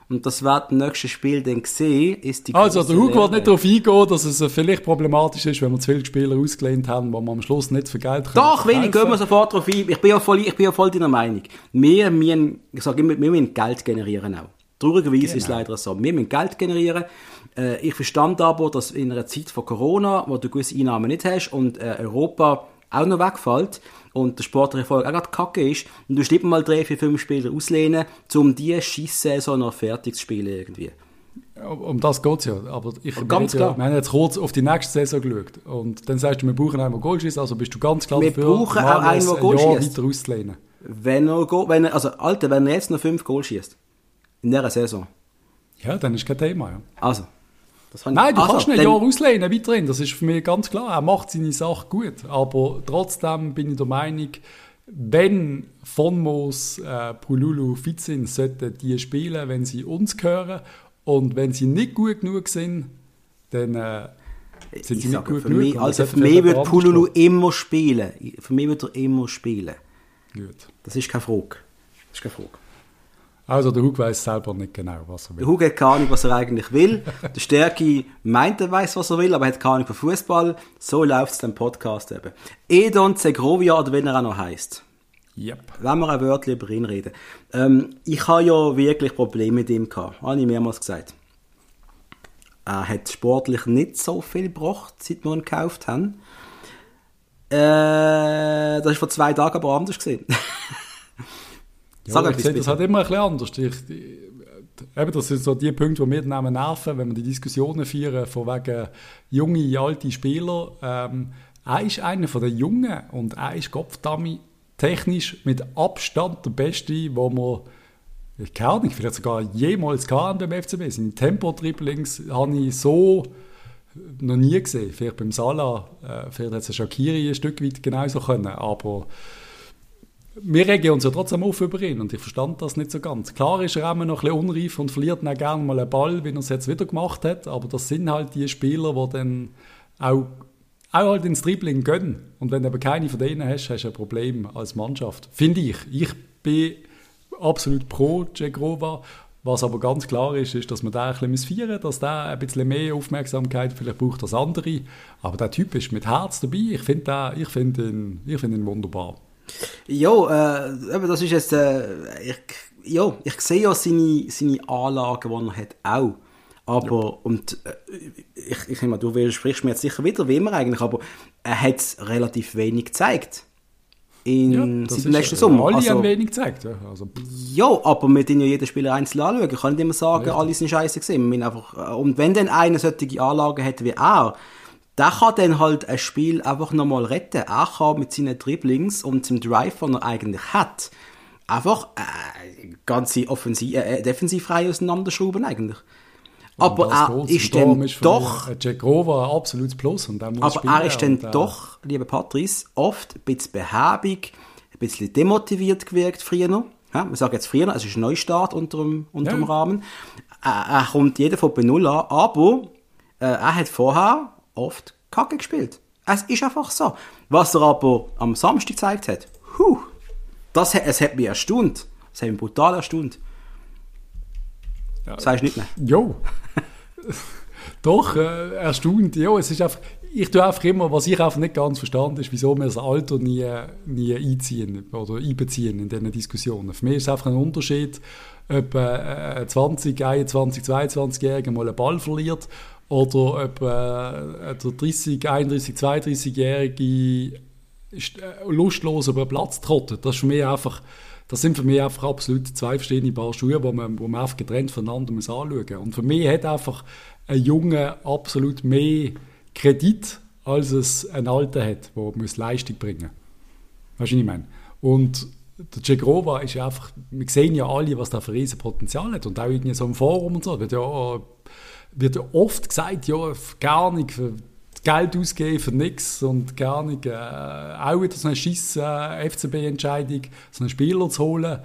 und das wird im nächsten Spiel dann sehen, ist die Also, der Hugo wird nicht darauf eingehen, dass es äh, vielleicht problematisch ist, wenn wir zu viele Spieler ausgelehnt haben, wo wir am Schluss nicht für Geld können Doch, verkaufen. gehen wir sofort drauf ein. Ich bin ja voll, ich bin ja voll deiner Meinung. Wir müssen, ich sage immer, wir müssen Geld generieren auch. Traurigerweise ist es Genau. leider so. Wir müssen Geld generieren. Äh, ich verstand aber, dass in einer Zeit von Corona, wo du gewisse Einnahmen nicht hast und äh, Europa auch noch wegfällt und der sportliche Erfolg auch gerade kacke ist, und du nicht mal drei, vier, fünf Spieler auslehnen, um diese Scheisssaison noch fertig zu spielen irgendwie. Um das geht es ja. Aber ich, Ganz reden ja, klar. wir haben jetzt kurz auf die nächste Saison geschaut. Und dann sagst du, wir brauchen einen, der Goal schießt. Also bist du ganz klar Wir dafür, brauchen auch einen, der ein Goal schießt. weiter auszulehnen. Wenn er, wenn er, also, Alter, wenn er jetzt noch fünf Goal schießt, in dieser Saison, Ja, dann ist kein Thema. Ja. also, Nein, du also, kannst nicht ein Jahr auslehnen weiterhin. Das ist für mich ganz klar. Er macht seine Sache gut. Aber trotzdem bin ich der Meinung, wenn von Moos äh, Pululu fit sind, sollten die spielen, wenn sie uns gehören. Und wenn sie nicht gut genug sind, dann äh, sind sie ich nicht sage, gut für genug. mich, also für mich vielleicht wird Pululu immer spielen. Für mich wird er immer spielen. spielen. Gut. Das ist keine Frage. Das ist keine Frage. Also der Hug weiß selber nicht genau, was er will. Der Hugo hat keine Ahnung, was er eigentlich will. Der Stärke meint, er weiß, was er will, aber hat keine Ahnung von Fußball. So läuft es im Podcast eben. Edon Zegrovia, oder wenn er auch noch heißt. Yep. Wenn wir ein Wörtchen über ihn reden. Ähm, ich habe ja wirklich Probleme mit ihm gehabt. Habe ich mehrmals gesagt. Er hat sportlich nicht so viel gebracht, seit wir ihn gekauft haben. Äh, das war vor zwei Tagen aber anders gesehen. Ja, Sag ich sehe das halt immer ein bisschen anders. Ich, ich, eben, das sind so die Punkte, die mir dann nerven, wenn wir die Diskussionen führen, von wegen junge, alte Spieler. Ähm, er ist einer von den Jungen und er ist Kopfdami technisch mit Abstand der Beste, wo man ich keine Ahnung, vielleicht sogar jemals gehabt beim FCB. Seine Tempo-Dribblings habe ich so noch nie gesehen. Vielleicht beim Salah, äh, vielleicht hat es Shakiri ein Stück weit genauso können, aber wir regen uns ja trotzdem auf über ihn und ich verstand das nicht so ganz. Klar ist er immer noch ein bisschen unreif und verliert dann gerne mal einen Ball, wie er es jetzt wieder gemacht hat, aber das sind halt die Spieler, die dann auch, auch halt ins Dribbling gehen. Und wenn du aber keine von denen hast, hast du ein Problem als Mannschaft. Finde ich. Ich bin absolut pro Cegrova. Was aber ganz klar ist, ist, dass man da ein bisschen feiern muss, dass der ein bisschen mehr Aufmerksamkeit vielleicht braucht als andere. Aber der Typ ist mit Herz dabei. Ich finde find ihn, find ihn wunderbar. Ja, äh, das ist jetzt, äh, ich, ja, ich sehe ja seine, seine Anlagen, die er hat, auch. Aber, und, äh, ich, ich nehme du widersprichst mir jetzt sicher wieder, wie immer eigentlich, aber er hat relativ wenig gezeigt. In, dem ist- letzten Sommer. Alle Also, haben wenig gezeigt. Ja. Also, ja, aber wir den ja jeden Spieler einzeln anschauen. Ich kann nicht immer sagen, Richtig. alle sind scheiße gesehen. Äh, und wenn dann einer solche Anlagen hätte wie er, der kann dann halt ein Spiel einfach nochmal retten. Er kann mit seinen Dribblings und dem Drive, den er eigentlich hat, einfach äh, ganze Offensiv, äh, Defensivreihe auseinanderschrauben eigentlich. Aber das er ist Und dann ist doch ein Cegrova ein absolutes Plus. Und der muss aber spielen er ist dann und, äh, doch, lieber Patrice, oft ein bisschen behäbig, ein bisschen demotiviert gewirkt früher. Ja, wir sagen jetzt früher, es ist ein Neustart unter dem, unter Ja. dem Rahmen. Er, er kommt jeder von bei Null an, aber äh, er hat vorher oft Kacke gespielt. Es ist einfach so. Was er aber am Samstag gezeigt hat, huh, das, hat- es hat mich erstaunt. Es hat mich brutal erstaunt. Ja. Sagst du nicht mehr? Jo. Doch, äh, erstaunt. Ja, es ist einfach, ich tue einfach immer, was ich einfach nicht ganz verstanden ist, wieso wir das Alter nie, nie einziehen oder einbeziehen in diesen Diskussionen. Für mich ist es einfach ein Unterschied, ob äh, ein 20, 21, 22-Jähriger mal einen Ball verliert oder ob äh, der 30, 31, 32-Jährige ist, äh, lustlos über den Platz trottet. Das ist für mich einfach, das sind für mich einfach absolut zwei verschiedene Paar Schuhe, wo man, wo man einfach getrennt voneinander muss anschauen muss. Und für mich hat einfach ein Junge absolut mehr Kredit, als es ein Alter hat, der muss Leistung bringen muss. Weißt du, was ich meine? Und der Cegrova ist einfach, wir sehen ja alle, was da für riesen Potenzial hat. Und auch irgendwie so im Forum und so, wird ja, wird ja oft gesagt, ja, gar nicht, Geld ausgeben für nichts und gar nicht, äh, auch wieder so eine scheiß äh, FCB-Entscheidung, so einen Spieler zu holen.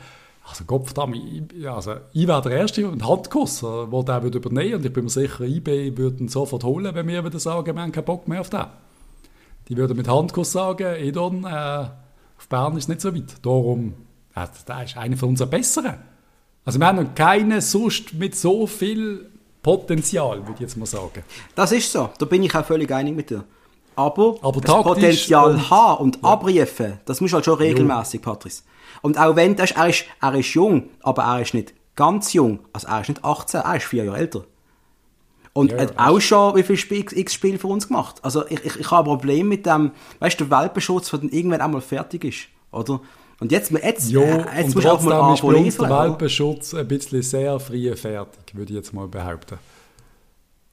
Also Gott verdammt, ich, also, ich wäre der Erste und Handkuss, äh, der den würde übernehmen und ich bin mir sicher, IB würde ihn sofort holen, wenn wir wieder sagen, wir haben keinen Bock mehr auf den. Die würden mit Handkuss sagen, Edon, äh, auf Bern ist nicht so weit. Darum, äh, der ist einer von unseren Besseren. Also wir haben noch keinen sonst mit so viel Potenzial, würde ich jetzt mal sagen. Das ist so, da bin ich auch völlig einig mit dir. Aber, Aber das Potenzial und- haben und abrufen, das muss halt schon regelmäßig, Patrice. Und auch wenn, das ist, er, ist, er ist jung, aber er ist nicht ganz jung. Also er ist nicht 18, er ist vier Jahre älter. Und Ja, er hat auch schon wie viele Spiel, x Spiele für uns gemacht. Also ich, ich, ich habe ein Problem mit dem, weißt du, der Welpenschutz, der dann irgendwann einmal fertig ist, oder? Und jetzt, jetzt, Ja, äh, jetzt musst du auch mal ist der? Welpenschutz ein bisschen sehr früh fertig, würde ich jetzt mal behaupten.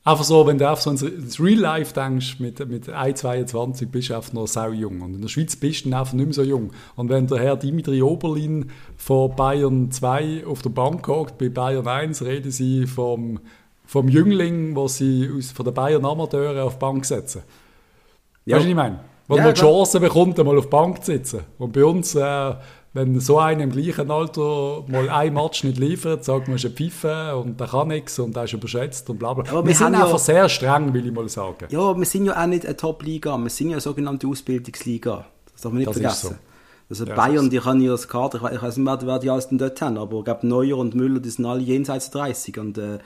Einfach so, wenn du auf so ins, Real Life denkst, mit, mit 1,22 bist du einfach noch sau jung. Und in der Schweiz bist du einfach nicht mehr so jung. Und wenn der Herr Dimitri Oberlin von Bayern 2 auf der Bank hockt, bei Bayern 1 reden sie vom, vom Jüngling, wo sie aus, von den Bayern Amateure auf die Bank setzen. Ja. Weißt du, was ich meine? Wo Ja, man die. Chance bekommt, einmal auf die Bank zu sitzen. Und bei uns, äh, wenn so einer im gleichen Alter mal ein Match nicht liefert, sagt man, ist ein Pfeife und der kann nichts und der ist überschätzt und bla bla. Aber wir, wir sind haben ja- einfach sehr streng, will ich mal sagen. Ja, wir sind ja auch nicht eine Top-Liga, wir sind ja eine sogenannte Ausbildungsliga. Das darf man nicht Das vergessen. Also Ja, Bayern, die kann ja das Kader, ich we- ich weiß nicht, wer, wer die alles denn dort haben, aber ich glaube Neuer und Müller, die sind alle jenseits 30 und äh,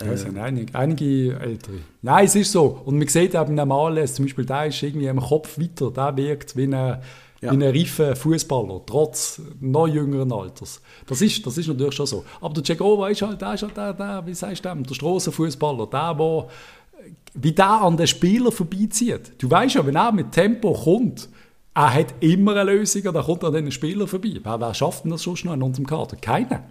Ja, es sind einige, einige Ältere. Nein, es ist so. Und man sieht eben am Males, zum Beispiel, der ist irgendwie im Kopf weiter, der wirkt wie ein, Ja. wie ein reifer Fußballer, trotz noch jüngeren Alters. Das ist, das ist natürlich schon so. Aber der Cegova ist halt, der ist halt der, der wie sagst du dem, der Strassenfußballer, der, der wie der an den Spieler vorbeizieht. Du weißt ja, wenn er mit Tempo kommt, er hat immer eine Lösung und er kommt an den Spieler vorbei. Wer, wer schafft denn das sonst noch in unserem Kader? Keiner.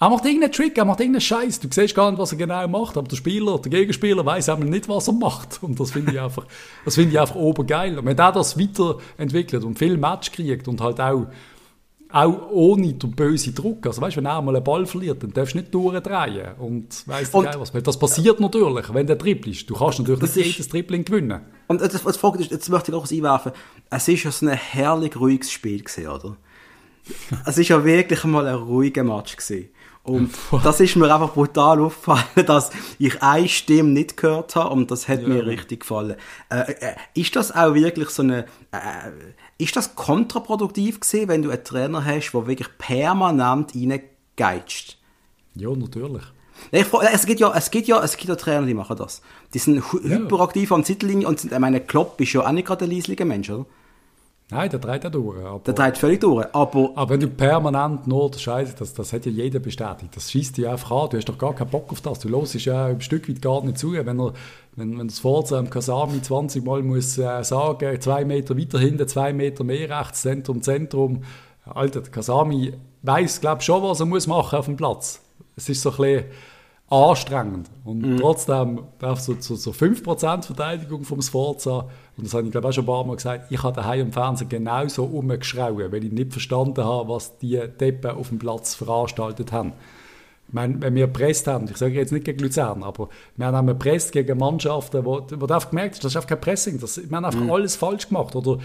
Er macht irgendeinen Trick, er macht irgendeinen Scheiß. Du siehst gar nicht, was er genau macht, aber der Spieler, der Gegenspieler weiß eben nicht, was er macht. Und das finde ich einfach, das finde ich einfach obergeil. Und wenn er das weiterentwickelt und viel Match kriegt und halt auch, auch ohne den bösen Druck. Also weißt, wenn er mal einen Ball verliert, dann darfst du nicht durchdrehen und weißt du was. Das passiert natürlich, wenn der trippelst. Du kannst natürlich Das nicht jedes Dribbling gewinnen. Und das, was Frage ist, jetzt möchte ich auch was einwerfen. Es ist ja so ein herrlich ruhiges Spiel gewesen, oder? Es ist ja wirklich mal ein ruhiger Match gewesen. Und das ist mir einfach brutal aufgefallen, dass ich eine Stimme nicht gehört habe und das hat mir richtig gefallen. Äh, äh, ist das auch wirklich so eine, äh, ist das kontraproduktiv gewesen, wenn du einen Trainer hast, der wirklich permanent reingeitscht? Ja, natürlich. Ich, es gibt ja, es gibt ja, es gibt ja Trainer, die machen das. Die sind hy- hyperaktiv an der Seitenlinie und sind, ich meine, Klopp ist ja auch nicht gerade ein leislicher Mensch, oder? Nein, der dreht auch durch. Aber Der dreht völlig durch. Aber Aber wenn du permanent nur das Scheiße, das, das hat ja jeder bestätigt. Das schießt dich einfach an. Du hast doch gar keinen Bock auf das. Du hörst ja ein Stück weit gar nicht zu. Wenn er, wenn, wenn das Forza am Kasami 20 Mal muss äh, sagen, zwei Meter weiter hinten, zwei Meter mehr rechts, Zentrum, Zentrum. Alter, der Kasami weiß, glaube schon, was er muss machen auf dem Platz. Es ist so ein bisschen anstrengend. Und trotzdem darf so, so, so 5% Verteidigung vom Sforza, und das habe ich glaube auch schon ein paar Mal gesagt, ich habe daheim im Fernsehen genauso rumgeschrauen, weil ich nicht verstanden habe, was die Deppen auf dem Platz veranstaltet haben. Ich meine, wenn wir gepresst haben, ich sage jetzt nicht gegen Luzern, aber wir haben gepresst gegen Mannschaften, wo, wo du einfach gemerkt hast, das ist einfach kein Pressing. Das, wir haben einfach alles falsch gemacht. Oder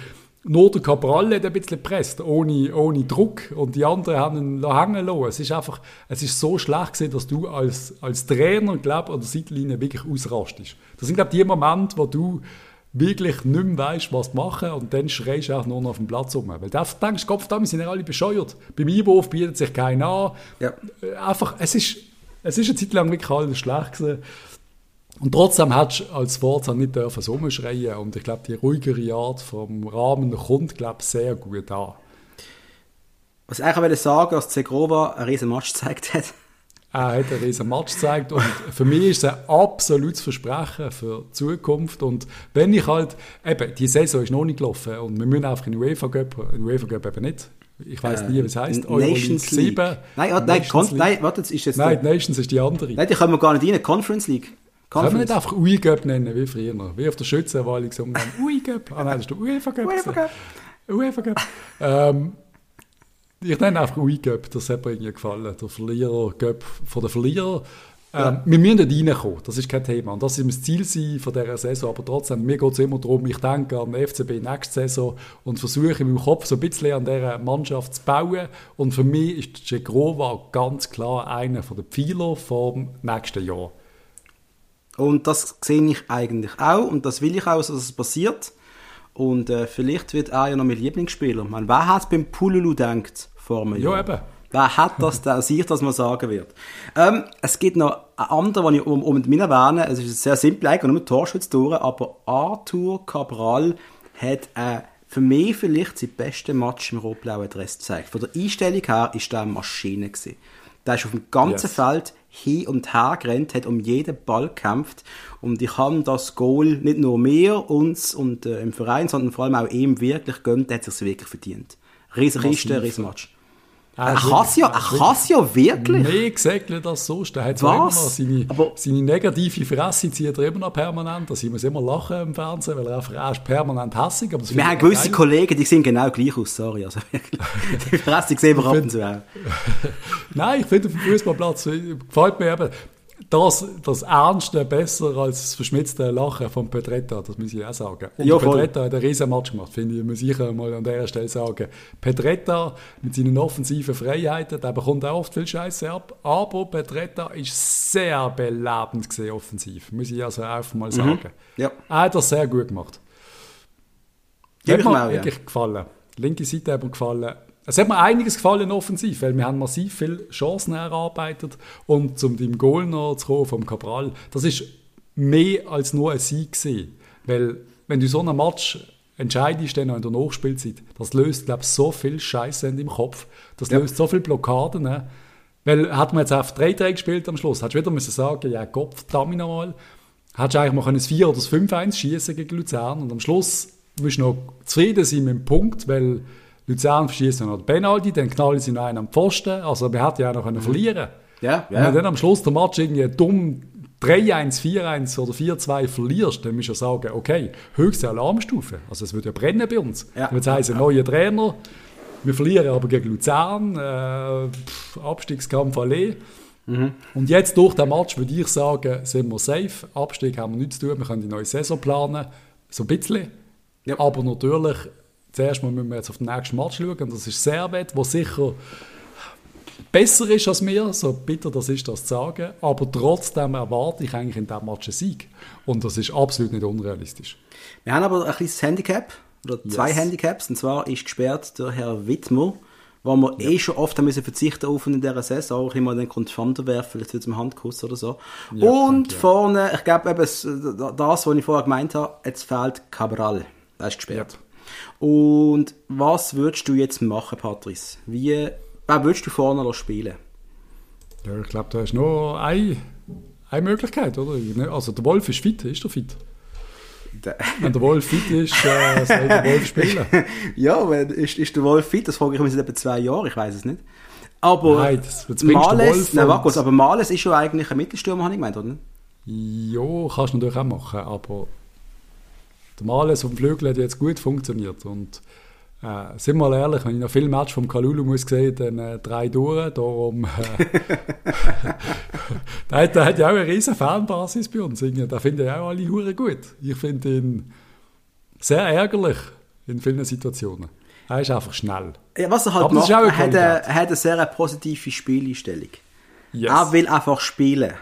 nur der Cabral hat ein bisschen gepresst, ohne, ohne Druck. Und die anderen haben ihn hängen lassen. Es ist einfach, es ist so schlecht gewesen, dass du als, als Trainer, glaube an der Seitenlinie wirklich ausrastest. Das sind, glaube die Momente, wo du wirklich nicht mehr weißt, was machen und dann schreist du auch nur noch auf dem Platz rum. Weil du denkst, Kopf, da sind ja alle bescheuert. Beim Einwurf bietet sich keiner an. Ja. Äh, Einfach, es ist, es ist eine Zeit lang wirklich alles schlecht gewesen. Und trotzdem hättest du als Forza nicht dürfen so rumschreien und ich glaube, die ruhigere Art vom Rahmen kommt, glaube sehr gut an. was ich eigentlich sagen, dass Zegrova einen riesen Match gezeigt hat. Er hat einen riesen Match gezeigt und für mich ist es ein absolutes Versprechen für die Zukunft und wenn ich halt, eben, die Saison ist noch nicht gelaufen und wir müssen einfach in den UEFA Cup, in UEFA Cup eben nicht, ich weiß nie, wie es heisst, Äh, Nations League. Nein, warte, nein, Nations League. nein, warte, ist jetzt Nein, die Nations ist die andere. Nein, die können wir gar nicht rein. Conference League. Können wir nicht einfach UI Cup nennen, wie früher? Wie auf der Schützenwahl gesungen haben. UI Cup. Ah nein, das ist der UEFA Cup. UEFA Cup. UEFA Cup. ähm, ich nenne einfach UI Cup, das hat mir irgendwie gefallen. Der Verlierer Cup von den Verlierern. Ähm, wir müssen nicht reinkommen, das ist kein Thema. Und das ist das Ziel sein von dieser Saison. Aber trotzdem, mir geht es immer darum, ich denke an den FCB nächste Saison und versuche in meinem Kopf so ein bisschen an dieser Mannschaft zu bauen. Und für mich ist Cegrova ganz klar einer der Pfeiler vom nächsten Jahr. Und das sehe ich eigentlich auch und das will ich auch, dass es passiert. Und äh, vielleicht wird er ja noch mein Lieblingsspieler. Man, wer hat beim Pululu denkt vor einem Ja, Jahr? eben. Wer hat das da sich, dass man sagen wird? Ähm, es gibt noch einen anderen, den ich um, um mit erwähnen Es ist sehr simpel, eigentlich nur Torschütz durch, aber Arthur Cabral hat äh, für mich vielleicht sein beste Match im rot-blauen Dress gezeigt. Von der Einstellung her ist der eine Maschine gewesen. Der ist auf dem ganzen Yes. Feld hin und her gerannt, hat um jeden Ball gekämpft. Und ich habe das Goal nicht nur mir, uns und äh, im Verein, sondern vor allem auch ihm wirklich gönnt, der hat es wirklich verdient. Riesen Kiste, Match. Er ist kann ja, wirklich- kann's ja wirklich. Mehr gesäckelt als sonst. Er hat zwar immer noch Was? seine, Aber- seine negative Fresse zieht er immer noch permanent. Da muss immer lachen im Fernsehen, weil er einfach er ist permanent hässig. Aber das Wir haben ich gewisse geil. Kollegen, die sehen genau gleich aus, sorry. Also wirklich. Die Fresse sehen wir ab und zu auch. Nein, ich finde auf dem Fußballplatz äh, gefällt mir eben das, das Ernste besser als das verschmitzte Lachen von Pedretta, das muss ich auch sagen. Und Ja. Pedretta hat einen riesen Match gemacht, finde ich, muss ich mal an dieser Stelle sagen. Pedretta mit seinen offensiven Freiheiten, der bekommt auch oft viel Scheiße ab, aber Pedretta ist sehr belebend gesehen offensiv, muss ich also einfach mal sagen. Ja. Er hat das sehr gut gemacht. Gebe Hat mir mir auch, ja. wirklich gefallen. Die linke Seite hat mir gefallen. Es hat mir einiges gefallen offensiv, weil wir haben massiv viele Chancen erarbeitet und zum dem Goal noch zu kommen vom Cabral, das ist mehr als nur ein Sieg gewesen. Weil wenn du so einen Match entscheidest dann noch in der Nachspielzeit, das löst glaube ich so viel Scheiße in deinem Kopf, das Ja. löst so viele Blockaden. Ne? Weil hat man jetzt auf 3-3 gespielt am Schluss, hättest du wieder müssen sagen, ja Gott, verdammt nochmal, hättest du eigentlich mal können ein 4 oder das 5-1 schießen gegen Luzern und am Schluss musst du noch zufrieden sein mit dem Punkt, weil Luzern verschießt noch den Penalty, dann knallen sie noch einen am Pfosten, also wir hätten ja auch noch können verlieren Ja, Wenn du ja. dann am Schluss der Match irgendwie dumm 3-1, 4-1 oder 4-2 verlierst, dann musst du ja sagen, okay, höchste Alarmstufe. Also es wird ja brennen bei uns. Ja. Jetzt heisst ein neuer Trainer, wir verlieren aber gegen Luzern, äh, pff, Abstiegskampf alle. Mhm. Und jetzt durch den Match würde ich sagen, sind wir safe. Abstieg haben wir nichts zu tun, wir können die neue Saison planen, so ein bisschen. Ja. Aber natürlich, zuerst mal müssen wir jetzt auf den nächsten Match schauen. Und das ist Servet, wo sicher besser ist als wir, so bitter das ist, das zu sagen. Aber trotzdem erwarte ich eigentlich in diesem Match einen Sieg. Und das ist absolut nicht unrealistisch. Wir haben aber ein kleines Handicap, oder zwei Yes. Handicaps, und zwar ist gesperrt der Herr Wittmer, wo wir eh schon oft haben müssen verzichten auf in dieser Saison, auch immer den Konfronter werfen, vielleicht wird es im Handkuss oder so. Ja, und ja. vorne, ich glaube eben, das, was ich vorher gemeint habe, jetzt fehlt Cabral. Er ist gesperrt. Und was würdest du jetzt machen, Patrice? Wie, wer würdest du vorne noch spielen? Ja, ich glaube, da ist nur eine, eine Möglichkeit, oder? Also der Wolf ist fit, ist er fit? Wenn der Wolf fit ist, äh, soll der Wolf spielen. ja, wenn- ist, ist der Wolf fit? Das frage ich mich seit etwa zwei Jahren, ich weiß es nicht. Aber Nein, das- du Males, nein, kurz, aber Males ist ja eigentlich ein Mittelstürmer, habe ich gemeint, oder? Ja, kannst du natürlich auch machen, aber der Males dem Flügel hat jetzt gut funktioniert und äh, sind wir mal ehrlich, wenn ich noch viel Match vom Kalulu muss sehen, dann äh, drei durch, darum äh, der, hat, der hat ja auch eine riesen Fanbasis bei uns, irgendwie. da finde ich auch alle Hure gut. Ich finde ihn sehr ärgerlich in vielen Situationen. Er ist einfach schnell. Ja, was er halt Aber macht, er hat, eine, er hat eine sehr positive Spieleinstellung. Yes. Er will einfach spielen.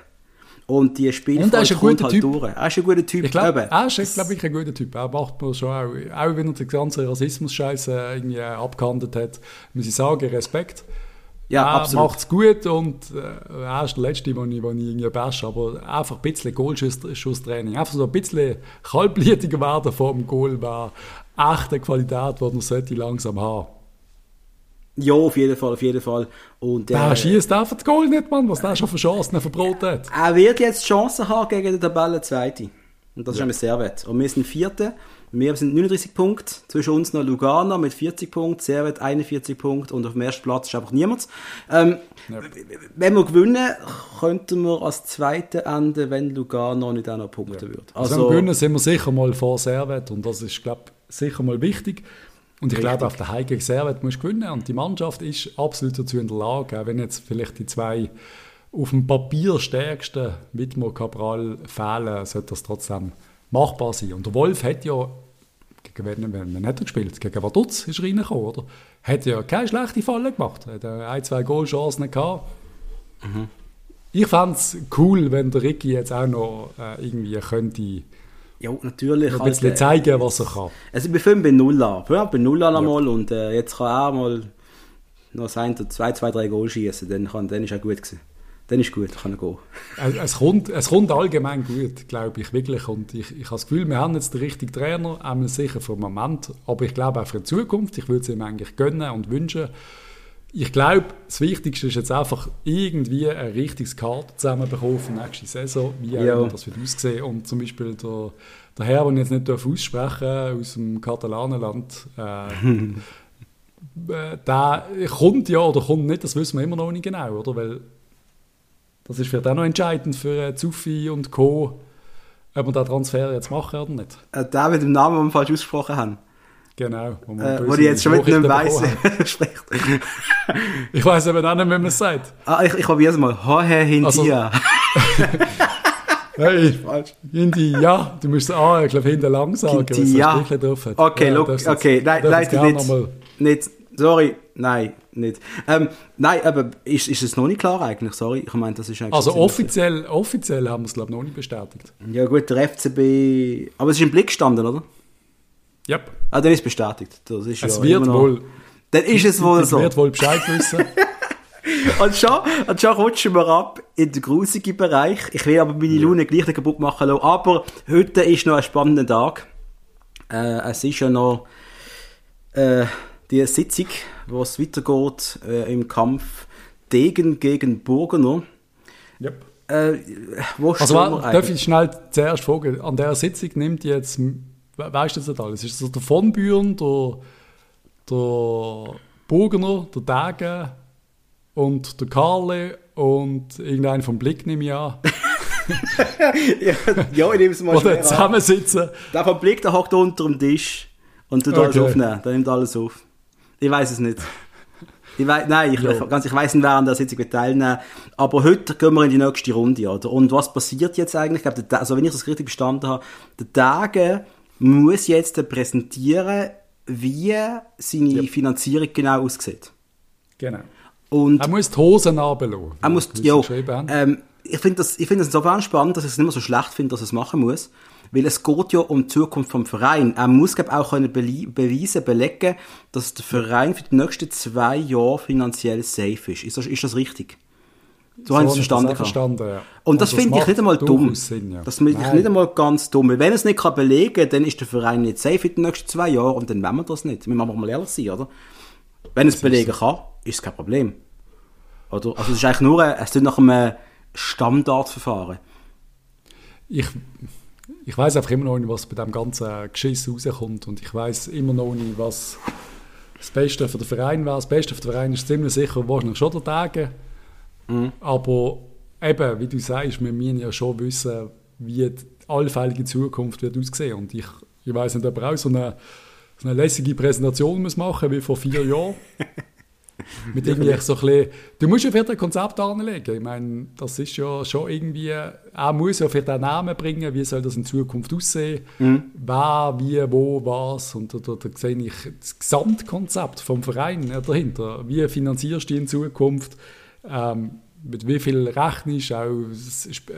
Und die Spielfreude Und er ist ein guter halt Typ. durch. Er ist ein guter Typ. Ich glaube, er ist, glaube ich, ein guter Typ. Er macht mir schon auch, auch wenn er den ganzen Rassismus-Scheiß äh, irgendwie abgehandelt hat, muss ich sagen, Respekt. ja, er absolut. macht es gut und äh, er ist der Letzte, den ich, den ich irgendwie bash, aber einfach ein bisschen Goalschusstraining, einfach so ein bisschen kaltblütiger werden vor dem Goal war echte Qualität, die man sollte langsam haben. Ja, auf jeden Fall, auf jeden Fall. Und Der äh, schießt einfach das Goal nicht, Mann, was der schon für Chancen verbroten hat. er wird jetzt Chancen haben gegen den Tabellenzweiten. Und das ist einmal Servet. Und wir sind Vierte. Wir sind 39 Punkte. Zwischen uns noch Lugano mit 40 Punkten, Servet 41 Punkte und auf dem ersten Platz ist einfach niemand. Ähm, Ja. Wenn wir gewinnen, könnten wir als Zweite enden, wenn Lugano nicht auch noch punkten würde. Also, am Gewinnen sind wir sicher mal vor Servet und das ist, glaube ich, sicher mal wichtig. Und ich glaube, auf der Heim gegen Servet musst du gewinnen und die Mannschaft ist absolut dazu in der Lage, auch wenn jetzt vielleicht die zwei auf dem Papier stärksten Widmer Cabral fehlen, sollte das trotzdem machbar sein. Und der Wolf hat ja, gegen wen, wen hat er gespielt? Gegen Vaduz ist er reingekommen, oder? Hat ja keine schlechte Falle gemacht. Hat ein, zwei Goalchancen gehabt. Mhm. Ich fände es cool, wenn der Ricky jetzt auch noch äh, irgendwie könnte ja, natürlich. Ein bisschen halt, zeigen, was er kann. Also ich bin bei Null an. Ja, bei Null an einmal und äh, jetzt kann er auch mal noch sein, zwei, zwei, drei Goal schießen. Dann, kann, dann ist er gut gewesen. Dann ist gut, kann er gehen. Es, es, kommt, es kommt allgemein gut, glaube ich, wirklich. Und ich, ich habe das Gefühl, wir haben jetzt den richtigen Trainer, einmal sicher für den Moment, aber ich glaube auch für die Zukunft. Ich würde es ihm eigentlich gönnen und wünschen. Ich glaube, das Wichtigste ist jetzt einfach irgendwie ein richtiges Karte zusammenbekommen für nächste Saison, wie auch das wird aussehen. Und zum Beispiel der, der Herr, den ich jetzt nicht aussprechen darf, aus dem Katalanenland, äh, äh, der kommt ja oder kommt nicht, das wissen wir immer noch nicht genau, oder? Weil das ist vielleicht auch noch entscheidend für äh, Zufi und Co., ob wir den Transfer jetzt machen oder nicht. Äh, der mit dem Namen, den wir falsch ausgesprochen haben. Genau. Wo, äh, wo ich jetzt schon mit einem Weiss spricht. ich weiß eben auch nicht, wie man es sagt. Ah, ich, ich probiere es mal. Hohe Hintia. Also, Nein, Hindi, ja, du musst ah, ich glaube hinten lang sagen, Hinti, ja. drauf hat. Okay, ja, look, okay, nein, leider nicht, nicht, sorry, nein, nicht. Ähm, nein, aber ist, ist es noch nicht klar eigentlich, sorry, ich meine, das ist eigentlich... Also offiziell, offiziell haben wir es glaube ich noch nicht bestätigt. Ja gut, der FCB, aber es ist im Blick gestanden, oder? Ja. Yep. Ah, dann ist es bestätigt. Das ist es ja wird wohl... Dann ist es wohl es so. Es wird wohl Bescheid wissen. und schon, und schon rutschen wir ab in den grusigen Bereich. Ich will aber meine Laune gleich nicht kaputt machen lassen. Aber heute ist noch ein spannender Tag. Äh, es ist ja noch äh, die Sitzung, wo es weitergeht äh, im Kampf Degen gegen Burgener. Yep. Äh, wo also, war, darf ich schnell zuerst fragen, an der Sitzung nimmt jetzt, weißt du das alles? Ist das der von Büren, der, der Burgener, der Degen, und der Karle und irgendein vom Blick nehme ich an. ja, ja, ich nehme es mal Oder zusammensitzen. Der vom Blick, der hockt unter dem Tisch und tut okay. alles aufnehmen. Der nimmt alles auf. Ich weiß es nicht. Ich weiss, nein, ich, ja. ganz, ich weiss nicht, wer an der Sitzung teilnehmen Aber heute gehen wir in die nächste Runde. Oder? Und was passiert jetzt eigentlich? Ich glaube, also wenn ich das richtig verstanden habe, der Tage muss jetzt präsentieren, wie seine ja. Finanzierung genau aussieht. Genau. Und er muss die Hosen runterlassen. Er muss, ja, ähm, ich finde das, ich find das insofern spannend, dass ich es nicht mehr so schlecht finde, dass er es machen muss. Weil es geht ja um die Zukunft vom Verein. Er muss glaub, auch können beweisen, belegen, dass der Verein für die nächsten zwei Jahre finanziell safe ist. Ist das, ist das richtig? So, so haben sie es verstanden. verstanden ja. Und das, das finde ich nicht einmal dumm. Sinn, ja. Das finde ich nicht einmal ganz dumm. Wenn es nicht kann belegen kann, dann ist der Verein nicht safe für die nächsten zwei Jahre und dann wollen wir das nicht. Wir müssen mal ehrlich sein, oder? Wenn es belegen kann, ist es kein Problem. Oder? Also es ist eigentlich nur, ein, es nach einem Standardverfahren. Ich, ich weiß einfach immer noch nicht, was bei dem ganzen Geschiss rauskommt und ich weiß immer noch nicht, was das Beste für den Verein wäre. Das Beste für den Verein ist ziemlich sicher wahrscheinlich schon der Tage. Mhm. Aber eben, wie du sagst, wir müssen ja schon wissen, wie die allfällige Zukunft wird aussehen. Und ich, ich weiß nicht, ob er auch so eine, so eine lässige Präsentation muss machen wie vor vier Jahren. Mit irgendwie so ein bisschen, du musst ja vielleicht ein Konzept anlegen. Ich meine, das ist ja schon irgendwie, er muss ja vielleicht einen Namen bringen, wie soll das in Zukunft aussehen, mhm. wer, wie, wo, was. Und da, da, da sehe ich das Gesamtkonzept vom Verein dahinter. Wie finanzierst du in Zukunft? Ähm, mit wie viel rechnest auch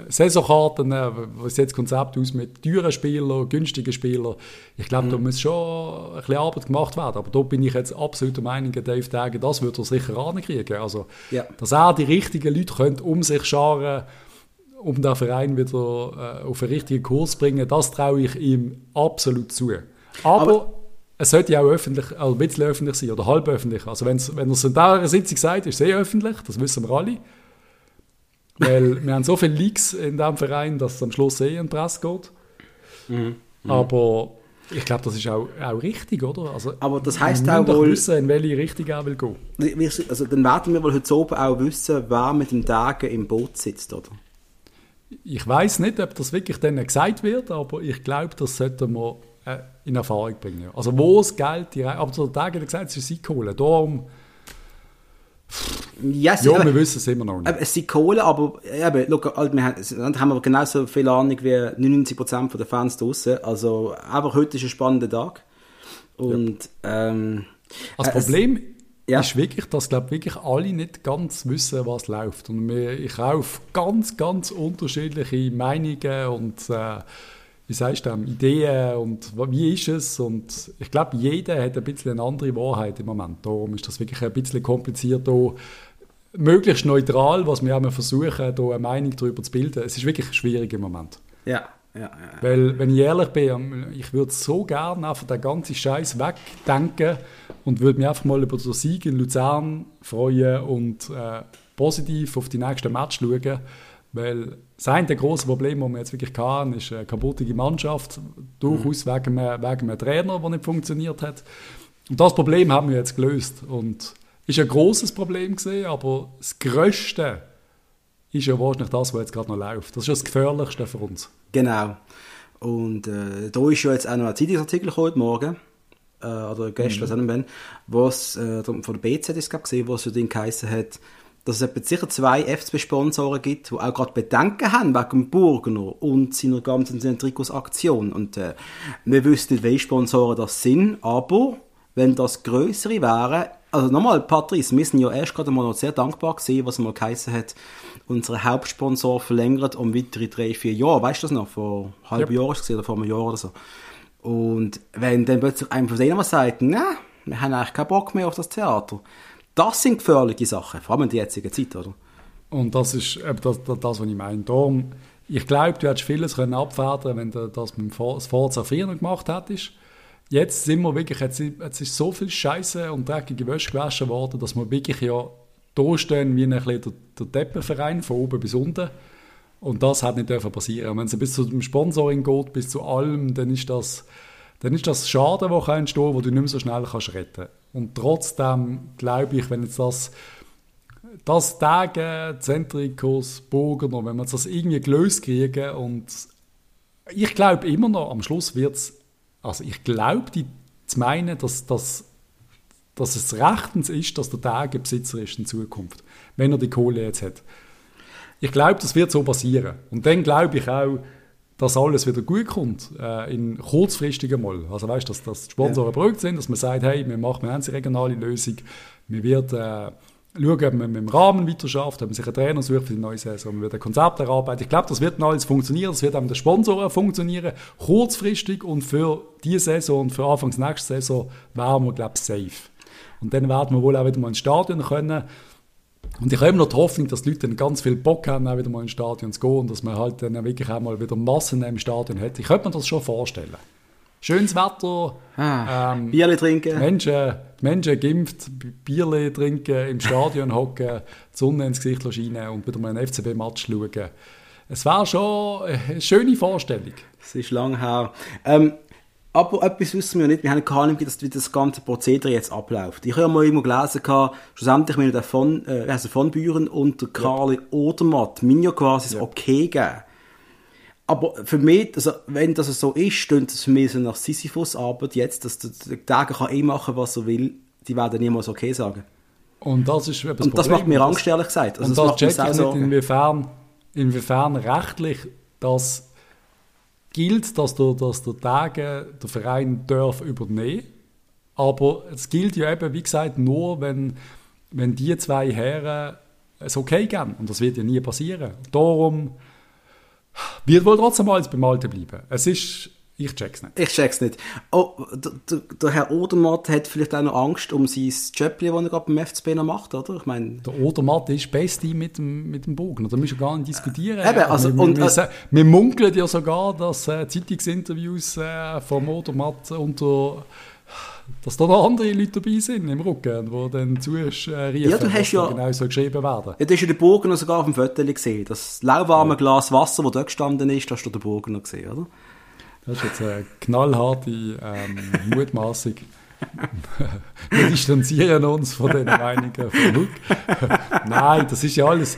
Saisonkarten, äh, was sieht das Konzept aus mit teuren Spielern, günstigen Spielern. Ich glaube, mhm. da muss schon ein bisschen Arbeit gemacht werden. Aber da bin ich jetzt absolut der Meinung, Dave Dagen, das wird er sicher ankriegen. Also, ja. dass er die richtigen Leute könnte um sich scharen um den Verein wieder äh, auf einen richtigen Kurs zu bringen, das traue ich ihm absolut zu. Aber, Aber es sollte ja auch öffentlich, also ein bisschen öffentlich sein oder halb öffentlich. Also wenn er es in dieser Sitzung sagt, ist es sehr öffentlich, das wissen wir alle. Weil wir haben so viele Leaks in diesem Verein, dass es am Schluss eh in die Presse geht. Mhm. Mhm. Aber ich glaube, das ist auch, auch richtig, oder? Also, aber das heisst auch wohl... wissen, in welche Richtung er will gehen. Also dann werden wir wohl heute oben auch wissen, wer mit dem Tagen im Boot sitzt, oder? Ich weiß nicht, ob das wirklich dann gesagt wird, aber ich glaube, das sollten wir äh, in Erfahrung bringen. Also wo das Geld... Die, aber der Tag hat gesagt, es ist sie holen. Darum... Pff, Yes, Ja, aber- wir wissen es immer noch nicht. Eben, es sind Kohle, aber eben, look, halt, wir haben, dann haben wir genauso viel Ahnung wie 99% der Fans draussen. Also einfach heute ist ein spannender Tag. Und ähm, Das äh, es- Problem ja. ist wirklich, dass glaub, wirklich alle nicht ganz wissen, was läuft. Und wir, ich auf ganz, ganz unterschiedliche Meinungen und äh, wie sagst du, Ideen und wie ist es. Und ich glaube, jeder hat ein bisschen eine andere Wahrheit im Moment. Darum ist das wirklich ein bisschen kompliziert, möglichst neutral, was wir auch versuchen, da eine Meinung darüber zu bilden. Es ist wirklich schwierig im Moment. ja, ja, ja. Weil, wenn ich ehrlich bin, ich würde so gerne einfach den ganzen Scheiß wegdenken und würde mich einfach mal über den Sieg in Luzern freuen und äh, positiv auf die nächsten Match schauen. Weil das eine der grossen Probleme, die wir jetzt wirklich hatten, ist eine kaputte Mannschaft, durchaus wegen, einem, wegen einem Trainer, der nicht funktioniert hat. Und das Problem haben wir jetzt gelöst. Und ist ein großes Problem gesehen, aber das Größte ist ja wahrscheinlich das, was jetzt gerade noch läuft. Das ist ja das Gefährlichste für uns. Genau. Und äh, da ist ja jetzt auch noch ein Zeitungsartikel heute Morgen, äh, oder gestern, was auch immer, wo es äh, von der BZ ist gesehen, wo es so Ding geheißen hat, dass es sicher zwei FCB-Sponsoren gibt, die auch gerade Bedenken haben wegen dem Burgener und seiner ganzen Trikots-Aktion. Und äh, wir wissen nicht, welche Sponsoren das sind, aber wenn das größere wären, also nochmal, Patrice, wir sind ja erst gerade mal noch sehr dankbar gewesen, was mal geheißen hat, unsere Hauptsponsor verlängert um weitere drei, vier Jahre. Weißt du das noch? Vor einem halben Ja. Jahr oder vor einem Jahr oder so. Und wenn dann plötzlich einer von denen mal sagt, na, wir haben eigentlich keinen Bock mehr auf das Theater. Das sind gefährliche Sachen, vor allem in der jetzigen Zeit, oder? Und das ist eben das, das, das, was ich meine. Darum, ich glaube, du hättest vieles können abfedern wenn du das mit dem Forza früher gemacht hättest. Jetzt sind wir wirklich, jetzt, jetzt ist so viel Scheiße und dreckige Wäsche gewaschen worden, dass wir wirklich ja da stehen wie ein bisschen der, der Teppenverein von oben bis unten. Und das hat nicht dürfen passieren. Wenn es bis zu dem Sponsoring geht, bis zu allem, dann ist das, dann ist das Schaden, der kann entstehen, wo du nicht mehr so schnell kannst retten. Und trotzdem glaube ich, wenn jetzt das das Tage, Zentrikos, Burgener, wenn wir das irgendwie gelöst kriegen und ich glaube immer noch, am Schluss wird es, also ich glaube die zu meinen, dass, dass, dass es rechtens ist, dass der Tage Besitzer ist in Zukunft, wenn er die Kohle jetzt hat. Ich glaube, das wird so passieren. Und dann glaube ich auch, dass alles wieder gut kommt, äh, in kurzfristigen Mal. Also weißt, dass, dass die Sponsoren beruhigt sind, dass man sagt, hey, wir machen wir haben eine regionale Lösung, wir werden äh, schauen, ob man mit dem Rahmen weiter schafft, ob man sich einen Trainer sucht für die neue Saison, man wird ein Konzept erarbeiten. Ich glaube, das wird alles funktionieren, das wird auch mit den Sponsoren funktionieren, kurzfristig und für diese Saison und für Anfangs nächste Saison wären wir, glaube ich, safe. Und dann werden wir wohl auch wieder mal ins Stadion können. Und ich habe immer noch die Hoffnung, dass die Leute dann ganz viel Bock haben, auch wieder mal ins Stadion zu gehen und dass man halt dann wirklich auch mal wieder Massen im Stadion hat. Ich könnte mir das schon vorstellen. Schönes Wetter, Ah, ähm, Bierle die trinken. Menschen, die Menschen geimpft, Bierle trinken, im Stadion hocken, die Sonne ins Gesicht scheinen und wieder mal einen FCB-Match schauen. Es wäre schon eine schöne Vorstellung. Es ist lang her. Ähm, aber etwas wissen wir nicht. Wir haben keine Ahnung, wie das, wie das ganze Prozedere jetzt abläuft. Ich habe ja mal irgendwo gelesen, gehabt, schlussendlich mir der von, äh, der, von Büren und der Karli Odermatt mir ja quasi das Okay geben. Aber für mich, also, wenn das so ist, stöhnt das für mich so nach Sisyphus-Arbeit jetzt, dass der, der Tage kann eh machen, was er will. Die werden niemals okay sagen. Und das ist das Und das Problem. macht mir Angst, ehrlich gesagt. Also und das das macht mir check sau ich nicht, inwiefern, inwiefern rechtlich das gilt, dass der, dass der Tage der Verein darf übernehmen Aber es gilt ja eben, wie gesagt, nur, wenn, wenn die zwei Herren es okay geben. Und das wird ja nie passieren. Darum wird wohl trotzdem alles beim Alten bleiben. Es ist, ich check's nicht. Ich check's nicht. Oh, der, der, der Herr Odermatt hat vielleicht auch noch Angst um sein Jöppli, das er gerade beim FCB noch macht, oder? Ich meine, Der Odermatt ist Beste mit dem, mit dem Bogen. Da müssen wir gar nicht diskutieren. Eben, also, wir, und, wir, äh, wir, wir munkeln ja sogar, dass äh, Zeitungsinterviews äh, vom Odermatt unter dass da noch andere Leute dabei sind im Rücken, die dann Ja, du hast was ja- da genau so geschrieben werden. ja, du hast ja den Burgener sogar auf dem Foto gesehen. Das lauwarme Glas Wasser, das dort gestanden ist, hast du den Burgener gesehen, oder? Das ist jetzt eine knallharte ähm, Mutmaßung. wir distanzieren uns von den Meinungen von Huck. Nein, das ist ja alles.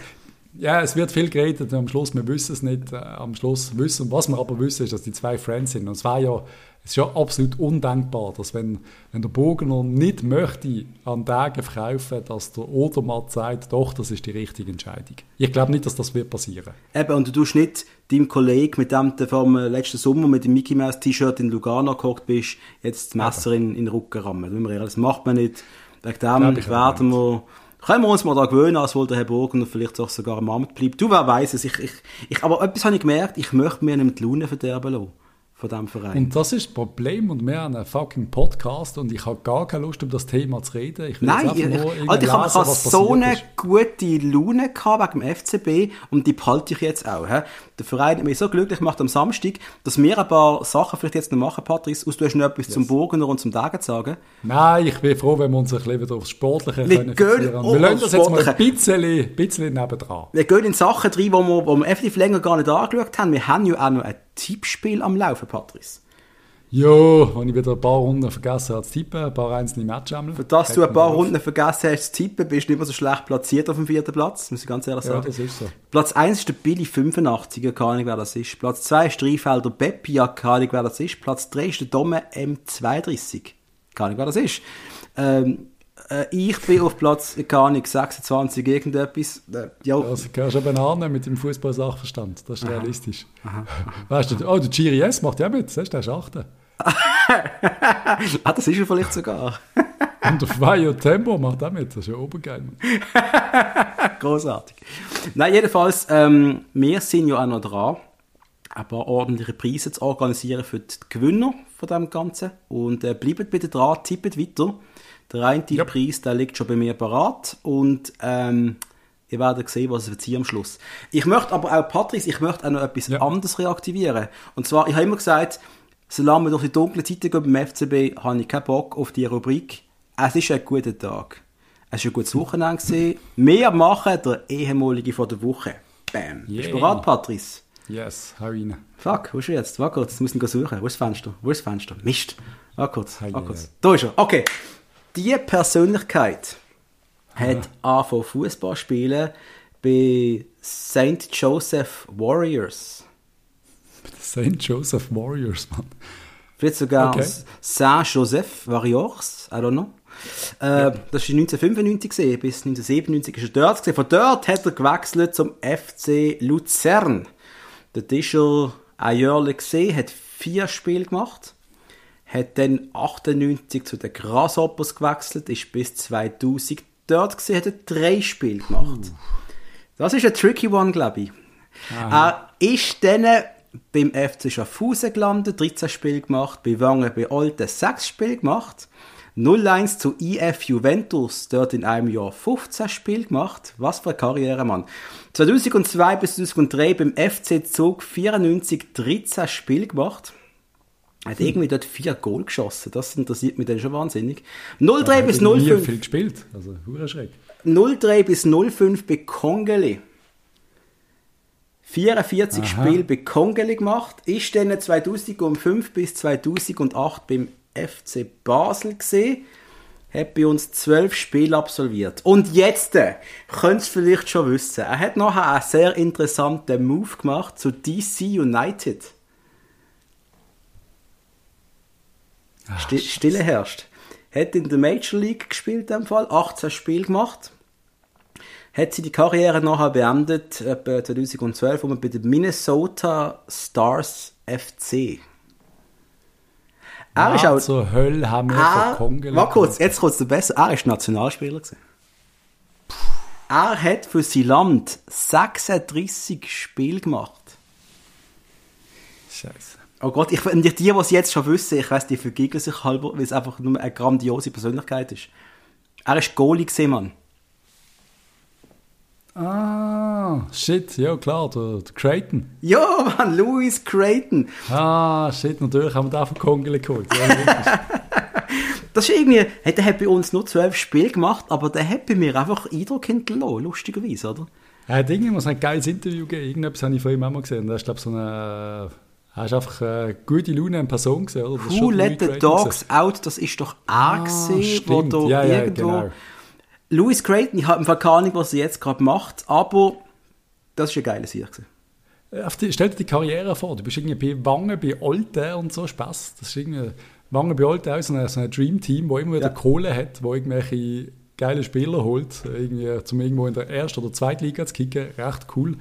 Ja, es wird viel geredet am Schluss, wir wissen es nicht. Äh, am Schluss wissen, was wir aber wissen, ist, dass die zwei Friends sind. Und es war ja es ist ja absolut undenkbar, dass wenn, wenn der Burgener nicht möchte an Tagen verkaufen, dass der Odermatt sagt, doch, das ist die richtige Entscheidung. Ich glaube nicht, dass das wird passieren. Eben, und du tust nicht deinem Kollegen, mit dem du vom letzten Sommer mit dem Mickey Mouse T-Shirt in Lugano gekocht bist, jetzt das Messer in, in den Rücken rammen. Das macht man nicht. Wegen dem werden wir können wir uns mal da gewöhnen, als wohl der Herr Burgener vielleicht auch sogar am Amt bleibt. Du, wer weiß es. Ich, ich, ich, aber etwas habe ich gemerkt, ich möchte mir nicht die Laune verderben lassen von diesem Verein. Und das ist das Problem und wir haben einen fucking Podcast und ich habe gar keine Lust, um das Thema zu reden. Ich Nein, ich, ich, Alter, ich habe so eine ist. gute Laune gehabt wegen dem FCB und die behalte ich jetzt auch. He? Der Verein hat mich so glücklich gemacht am Samstag, dass wir ein paar Sachen vielleicht jetzt noch machen, Patrice. Aus, du hast noch etwas yes. zum Burgener und zum Dagen zu sagen? Nein, ich bin froh, wenn wir uns ein bisschen wieder aufs Sportliche wir können gehen Wir lassen das jetzt mal ein bisschen, bisschen nebendran. Wir gehen in Sachen rein, die wir, wo wir effektiv länger gar nicht angeschaut haben. Wir haben ja auch noch ein Tippspiel am Laufen, Patrice. Ja, wenn ich wieder ein paar Runden vergessen habe zu tippen, ein paar einzelne Matches Für das du ein paar Runden vergessen hast zu tippen, bist du nicht mehr so schlecht platziert auf dem vierten Platz, muss ich ganz ehrlich sagen. Ja, das ist so. Platz 1 ist der Billy 85, keine Ahnung, wer das ist. Platz 2 ist Dreifelder Beppi, keine Ahnung, wer das ist. Platz 3 ist der Domme M32, keine Ahnung, wer das ist. Ähm, äh, ich bin auf Platz, keine Ahnung, 26 irgendetwas. Äh, ja. Also gehörst du Banane mit dem Fußball-Sachverstand, das ist aha. realistisch. Aha. Weißt du, oh, der Giri S macht ja mit, siehst du, der ist Achter. ah, das ist er vielleicht sogar. Und der Vaio Tempo macht auch mit, das ist ja obergeil. Großartig. Nein, jedenfalls, ähm, wir sind ja auch noch dran, ein paar ordentliche Preise zu organisieren für die Gewinner von dem Ganzen. Und äh, bleibt bitte dran, tippet weiter. Der eine ja. Preis, der liegt schon bei mir parat und ähm, ihr werdet sehen, was es wird am Schluss. Ich möchte aber auch, Patrice, ich möchte auch noch etwas ja. anderes reaktivieren. Und zwar, ich habe immer gesagt, solange wir durch die dunkle Zeit gehen beim FCB, habe ich keinen Bock auf die Rubrik. Es ist ein guter Tag. Es war ein gutes Wochenende. Gewesen. Wir machen der ehemalige von der Woche. Bam. Yeah. Bist du bereit, Patrice? Yes, hau rein. Fuck, wo ist er jetzt? Warte kurz, jetzt muss ich ihn suchen. Wo ist das Fenster? Wo ist das Fenster? Mist. Warte kurz, warte kurz. Da ist er. Okay. Die Persönlichkeit hat angefangen Fußball spielen bei St. Joseph Warriors. St. Joseph Warriors, Mann. Vielleicht sogar okay. Saint Joseph Warriors, I don't know. Äh, ja. Das war 1995 gewesen, bis 1997 ist er dort gewesen. Von dort hat er gewechselt zum FC Luzern. Dort ist er ein Jahr gesehen, hat vier Spiele gemacht hat dann 98 zu den Grasshoppers gewechselt, ist bis 2000 dort gewesen, hat er drei Spiele gemacht. Uh. Das ist ein tricky one, glaube ich. Aha. Er ist dann beim FC Schaffhausen gelandet, 13 Spiele gemacht, bei Wangen bei Olten 6 Spiele gemacht, 0-1 zu IF Juventus, dort in einem Jahr 15 Spiele gemacht. Was für eine Karriere, Mann. 2002 bis 2003 beim FC Zug 94 13 Spiele gemacht. Er hat irgendwie dort vier Goal geschossen. Das interessiert mich dann schon wahnsinnig. 03 bis 05. Nie viel gespielt. Also, Schreck. 03 bis 05 bei Kongeli. 44 Aha. Spiele bei Kongeli gemacht. Ist dann 2005 bis 2008 beim FC Basel gesehen. Hat bei uns 12 Spiele absolviert. Und jetzt äh, könnt ihr vielleicht schon wissen. Er hat noch einen sehr interessanten Move gemacht zu DC United. Ach, Stille herrscht. Hat in der Major League gespielt, in dem Fall, 18 Spiele gemacht. Hat sie die Karriere nachher beendet, etwa 2012, wo man bei den Minnesota Stars FC. Er ist auch. Zur Hölle haben wir er, von Warte kurz, jetzt kommt es besser. Er ist Nationalspieler. Gewesen. Er hat für sein Land 36 Spiele gemacht. Scheiße. Oh Gott, ich, die, die es jetzt schon wissen, ich weiß, die vergiegeln sich halber, weil es einfach nur eine grandiose Persönlichkeit ist. Er ist Goalie gesehen, Mann. Ah, shit, ja klar, der, der Creighton. Ja, Mann, Louis Creighton. Ah, shit, natürlich haben wir da von Kongele geholt. Ja, das ist irgendwie, hey, der hat bei uns nur zwölf Spiele gemacht, aber der hat bei mir einfach Eindruck hinterlassen, lustigerweise, oder? Er hat irgendwas ein geiles Interview gegeben, irgendetwas habe ich von ihm auch mal gesehen. Da ist, glaube ich, so eine Hast einfach eine gute Laune in Person gesehen, oder? Who let the dogs gewesen. out? Das ist doch er ah, gesehen, wo da ja, irgendwo... Ja, genau. Louis Creighton, ich habe keine Ahnung, was er jetzt gerade macht, aber Das war ein geiler Sieg. gewesen. Äh, die, stell dir die Karriere vor, du bist irgendwie bei Wangen bei Olten und so Spaß. Das ist irgendwie Wangen bei Olten auch so ein, so ein Dream-Team, wo immer wieder Ja. Kohle hat, wo irgendwelche geile Spieler holt, irgendwie zum irgendwo in der ersten oder zweiten Liga zu kicken. Recht cool.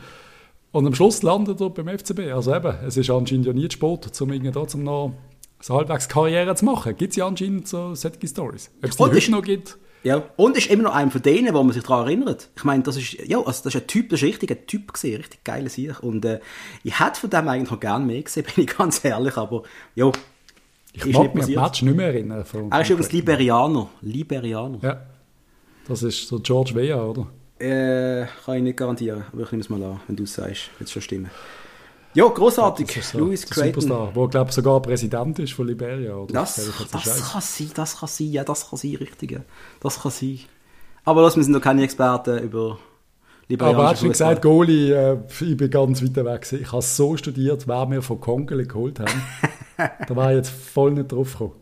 Und am Schluss landet er beim FCB. Also eben, es ist anscheinend ja nie Sport, um irgendwie trotzdem noch so halbwegs Karriere zu machen. Gibt es ja anscheinend so solche Stories. Ob es die Und heute ist- noch gibt, Ja. Und ist immer noch einer von denen, wo man sich daran erinnert. Ich meine, das ist, ja, also das ist ein Typ, das ist richtig ein Typ gesehen, richtig geiler Sieg. Und äh, ich hätte von dem eigentlich noch gerne mehr gesehen, bin ich ganz ehrlich, aber ja, ich ist mag mich an. Match nicht mehr erinnern. Er ist übrigens Liberianer. Liberianer. Ja. Das ist so George Weah, oder? Äh, kann ich nicht garantieren, aber ich nehme es mal an, wenn du es sagst, wird es schon stimmen. Ja, großartig. Das ist so Louis Creighton. Superstar, der, glaube sogar Präsident ist von Liberia. Oder? Das, das Scheiß. kann sein, das kann sein, ja, das kann sein, richtig. ja. Das kann sein. Aber los, wir sind noch keine Experten über Aber er hat liberianischen schon Fußball. gesagt, Goalie, äh, ich bin ganz weit weg. gewesen. Ich habe so studiert, wer wir von Kongele geholt haben. da war ich jetzt voll nicht drauf gekommen.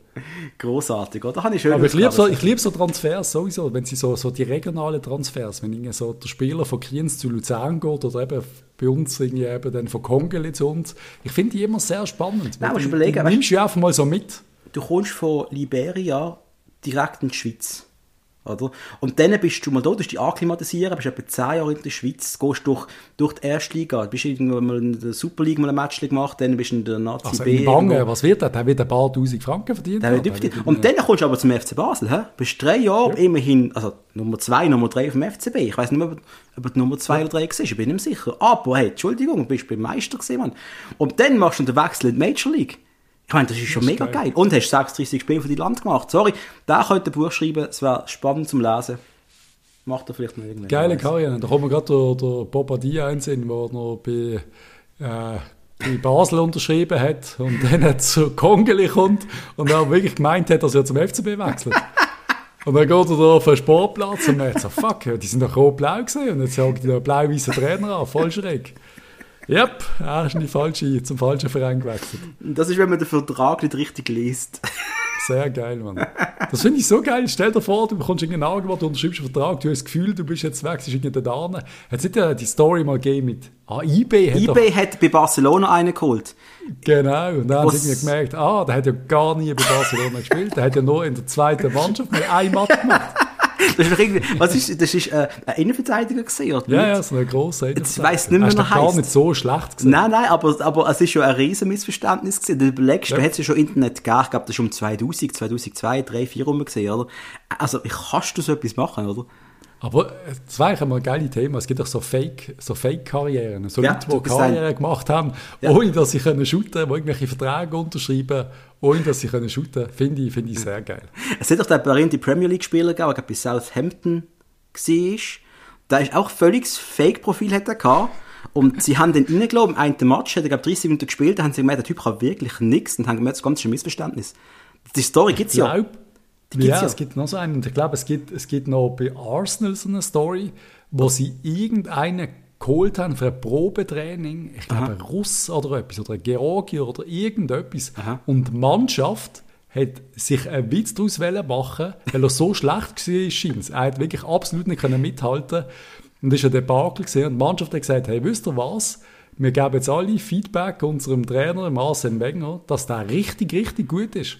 Großartig, oder? Habe ich schön Aber ich liebe so, ich liebe so Transfers sowieso, wenn sie so, so die regionalen Transfers, wenn irgendwie so der Spieler von Kriens zu Luzern geht oder eben bei uns irgendwie eben dann von Kongele zu uns. Ich finde die immer sehr spannend. Nein, du überlegen, weißt- nimmst du einfach mal so mit. Du kommst von Liberia direkt in die Schweiz. Oder? Und dann bist du mal da, du dich akklimatisieren, bist etwa 10 Jahre in der Schweiz, gehst durch, durch die erste Liga, bist irgendwann mal in der Super League mal ein Match gemacht, dann bist du in der Nazi Also B. irgendwo. was wird das? Der wird ein paar tausend Franken verdient. Der wird übel. Und dann kommst du aber zum FC Basel. Hä? Bist drei Jahre immerhin, also Nummer zwei, Nummer drei auf dem FCB. Ich weiß nicht mehr, ob, du Nummer zwei oder drei warst, ich bin nicht sicher. Aber hey, Entschuldigung, du bist beim Meister gewesen, Mann. Und dann machst du den Wechsel in die Major League. Ich meine, das ist schon ist mega geil. geil. Und hast 36 Spiele für dein Land gemacht. Sorry, da könnte ein Buch schreiben, es wäre spannend zum Lesen. Macht er vielleicht noch irgendwann. Geile. Karriere. Da kommt mir gerade der, der Bobadilla einsehen, der noch bei, äh, bei Basel unterschrieben hat und dann hat zu Kongeli kommt und dann wirklich gemeint hat, dass er zum FCB wechselt. Und dann geht er da auf den Sportplatz und merkt so, fuck, die sind doch rot-blau gesehen und jetzt sagt die da blau-weißen Trainer an, voll schräg. Yep, er ist in die falsche, zum falschen Verein gewechselt. Das ist, wenn man den Vertrag nicht richtig liest. Sehr geil, Mann. Das finde ich so geil. Stell dir vor, du bekommst irgendein Angebot, du unterschreibst einen Vertrag, du hast das Gefühl, du bist jetzt weg, es ist irgendwie da. Hat es nicht äh, die Story mal gegeben mit ah, eBay? Hat eBay hat bei Barcelona einen geholt. Doch, genau. Und dann haben sie gemerkt, ah, der hat ja gar nie bei Barcelona gespielt. Der hat ja nur in der zweiten Mannschaft mal ein Matt gemacht. Das ist doch irgendwie, was ist, das ist äh, ein Innenverteidiger gesehen, oder? Ja, ja, so ein grosser. Jetzt weiss nicht mehr, wie er gar nicht so schlecht gewesen. Nein, nein, aber, aber es ist schon ein riesen Missverständnis gewesen. Du überlegst, Ja. du hättest ja schon Internet gegeben, ich glaube, das ist um 2000, 2002, 2003, 2004 rum gesehen, oder? Also, kannst du so etwas machen, oder? Aber äh, das war eigentlich einmal ein geiles Thema. Es gibt auch so Fake, so Fake-Karrieren. So Ja, Leute, die bist Karriere ein- gemacht haben, Ja. ohne dass sie können shooten können, die irgendwelche Verträge unterschreiben, ohne dass sie können shooten finde ich, finde ich sehr geil. Es hat doch den berühmten Premier League-Spieler gegeben, der bei Southampton war. Der ist auch völlig das Fake-Profil hat er gehabt. Und sie haben den reingelassen, im einen Match, hat er, glaube 30 Minuten gespielt, da haben sie gemerkt, der Typ kann wirklich nichts und haben gemerkt, das ist ganz schön Missverständnis. Die Story gibt's ja. Glaub, Die gibt's ja, ja. es gibt noch so einen. Und ich glaube, es gibt, es gibt noch bei Arsenal so eine Story, wo sie irgendeinen geholt haben für ein Probetraining. Ich glaube, ein Russ oder etwas, oder ein Georgier oder irgendetwas. Aha. Und die Mannschaft hat sich einen Witz daraus machen, weil er so schlecht war, scheint Er hat wirklich absolut nicht können mithalten Und das war ein Debakel. Gewesen. Und die Mannschaft hat gesagt, hey, wisst ihr was? Wir geben jetzt alle Feedback unserem Trainer, Arsene Wenger, dass der richtig, richtig gut ist.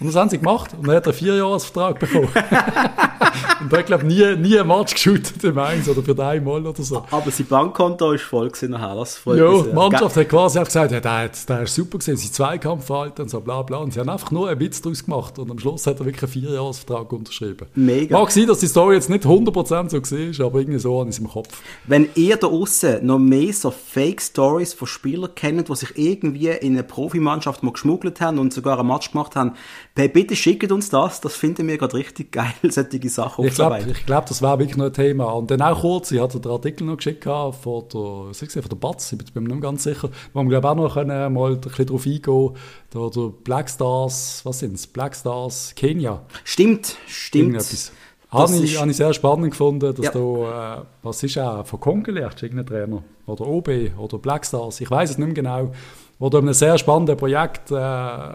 Und das haben sie gemacht. Und dann hat er einen Vierjahresvertrag bekommen. und er hat, glaube ich, nie, nie ein Match geshootet im Eins oder für einmal oder so. Aber sein Bankkonto ist voll gewesen nachher. Das freut Ja, die. Mannschaft hat quasi auch gesagt, ja, der, hat, der ist super gewesen, sein Zweikampfverhalten und so bla bla. Und sie haben einfach nur einen Witz daraus gemacht. Und am Schluss hat er wirklich einen Vierjahresvertrag unterschrieben. Mega. Mag sein, dass die Story jetzt nicht 100% so war, aber irgendwie so an es im Kopf. Wenn ihr da außen noch mehr so Fake-Stories von Spielern kennt, die sich irgendwie in eine Profimannschaft mal geschmuggelt haben und sogar ein Match gemacht haben, hey, bitte schickt uns das. Das finden wir gerade richtig geil, solche Sachen Ich glaube, glaub, das war wirklich noch ein Thema. Und dann auch kurz, ich hatte den Artikel noch geschickt von der, was ich gesehen, von der Batz, ich bin mir nicht ganz sicher, wo wir glaube auch noch können, mal ein bisschen drauf eingehen da der Black Stars, was sind es? Black Stars Kenia. Stimmt, stimmt. Irgendetwas. Das Habe ich, ist- habe ich sehr spannend gefunden, dass Ja. da, äh, was ist auch, von Kongele, hast du irgendeinen Trainer? Oder OB oder Black Stars, ich weiß es nicht mehr genau, wo da in einem sehr spannenden Projekt äh,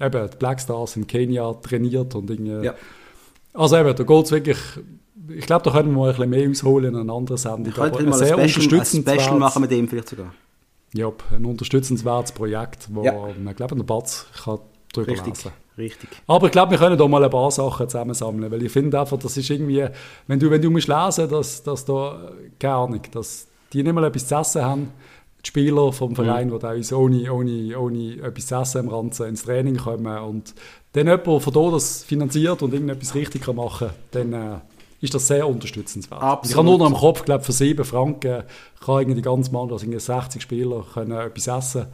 eben die Black Stars in Kenia trainiert und irgendwie Ja. Also eben, da geht es wirklich, ich glaube, da können wir mal ein bisschen mehr ausholen in einer anderen Sendung. Ich könnte mal ein Special, ein Special machen mit dem vielleicht sogar. Ja, ein unterstützenswertes Projekt, wo Ja. man, glaube ich, der Batz kann drüber Richtig, lesen richtig. Aber ich glaube, wir können da mal ein paar Sachen zusammensammeln, weil ich finde einfach, das ist irgendwie, wenn du, wenn du musst lesen, dass, dass da, äh, keine Ahnung, dass die nicht mal etwas zu essen haben, die Spieler vom Verein, die da uns ohne, ohne, ohne etwas zu essen im Ranzen ins Training kommen und dann jemand von da das finanziert und irgendetwas richtig machen kann, dann äh, ist das sehr unterstützenswert. Absolut. Ich habe nur noch im Kopf, glaube für 7 Franken kann irgendwie die ganze Mannschaft, also irgendwie 60 Spieler können etwas essen.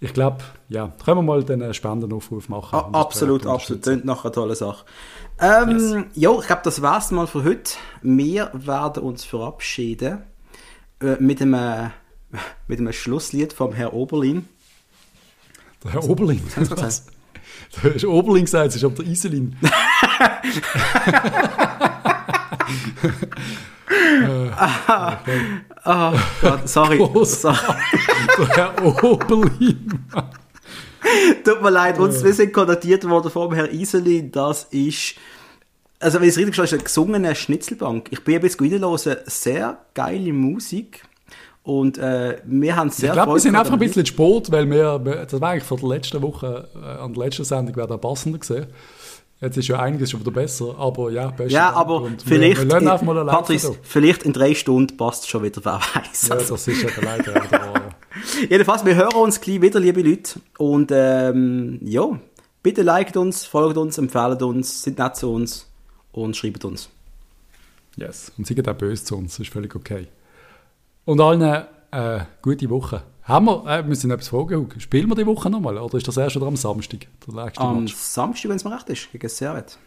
Ich glaube, ja, können wir mal den äh, Spendenaufruf machen. A das absolut, absolut. Klingt nach einer tollen Sache. Ähm, Ja, ich glaube, das war's mal für heute. Wir werden uns verabschieden äh, mit, einem, mit einem Schlusslied vom Herr Oberlin. Der Herr Oberling. hast du Was? Du hast Oberling gesagt, es ist aber der Iselin. Ah, Gott, sorry. Sorry. Der Herr Oberling. Tut mir leid, uns, wir sind kontaktiert worden vom Herr Iselin. Das ist, also wenn ich es richtig verstehe, ist eine gesungene Schnitzelbank. Ich bin ein bisschen reinhören, sehr geile Musik. Und äh, wir haben sehr Ich glaube, wir sind einfach ein bisschen spät, weil wir, das war eigentlich vor der letzten Woche, äh, an der letzten Sendung wäre der passender gesehen. Jetzt ist ja einiges schon wieder besser, aber ja, besten Ja, aber Und vielleicht, wir, wir mal da. vielleicht in drei Stunden passt es schon wieder, wer weiß. Ja, das ist ja der leider wahr. jedenfalls, wir hören uns gleich wieder, liebe Leute. Und ähm, ja, bitte liked uns, folgt uns, empfehlt uns, sind nett zu uns und schreibt uns. Yes. Und geht auch böse zu uns, das ist völlig okay. Und allen äh, gute Woche. Haben wir, äh, wir müssen etwas Hug. Spielen wir die Woche nochmal oder ist das erst wieder am Samstag, Am Match? Samstag, wenn es mir recht ist, gegen Servet.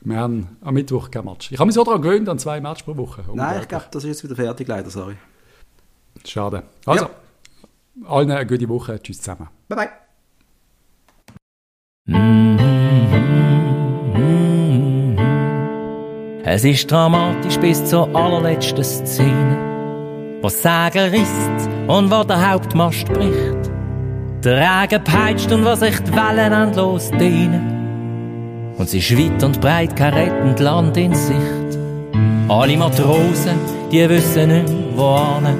Wir haben am Mittwoch kein Match. Ich habe mich so daran gewöhnt, an zwei Matches pro Woche. Nein, ich glaube, das ist jetzt wieder fertig, leider, sorry. Schade. Also, allen eine gute Woche. Tschüss zusammen. Bye bye. Es ist dramatisch bis zur allerletzten Szene, wo das Segel risst und wo der Hauptmast bricht. Der Regen peitscht und wo sich die Wellen endlos dehnen. Und es ist und breit kein rettend Land in Sicht. Alle Matrosen, die wissen nicht, wo hin.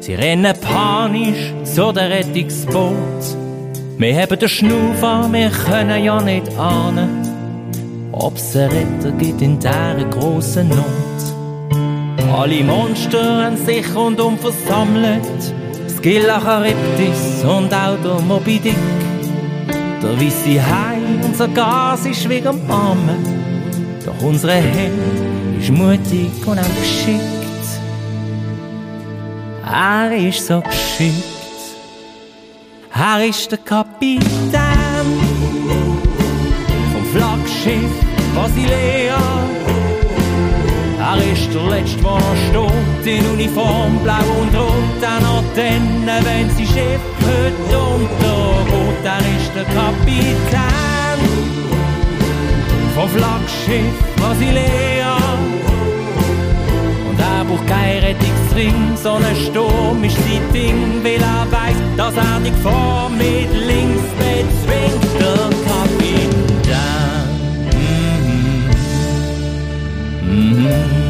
Sie rennen panisch zu der Rettungsboot. Wir haben den Schnuff wir können ja nicht ahnen ob's einen Retter gibt in dieser grossen Not. Alle Monster haben sich rundum versammelt, Scylla Charybdis und auch der Moby Dick. Der weisse Hai, unser Gas ist wie am Armen, doch unsere Held ist mutig und auch geschickt. Er ist so geschickt, er ist der Kapitän vom Flaggschiff Basilea. Er ist der Letzte, der noch steht, in Uniform, blau und rot, an Antennen, wenn sie Schiff heute untergeht. Er ist der Kapitän vom Flaggschiff Basilea. Und er braucht kein Rettungsring, so ein Sturm ist sein Ding, weil er weiß, dass er die Gefahr mit links bezwingt. Der Kapitän. Mhm.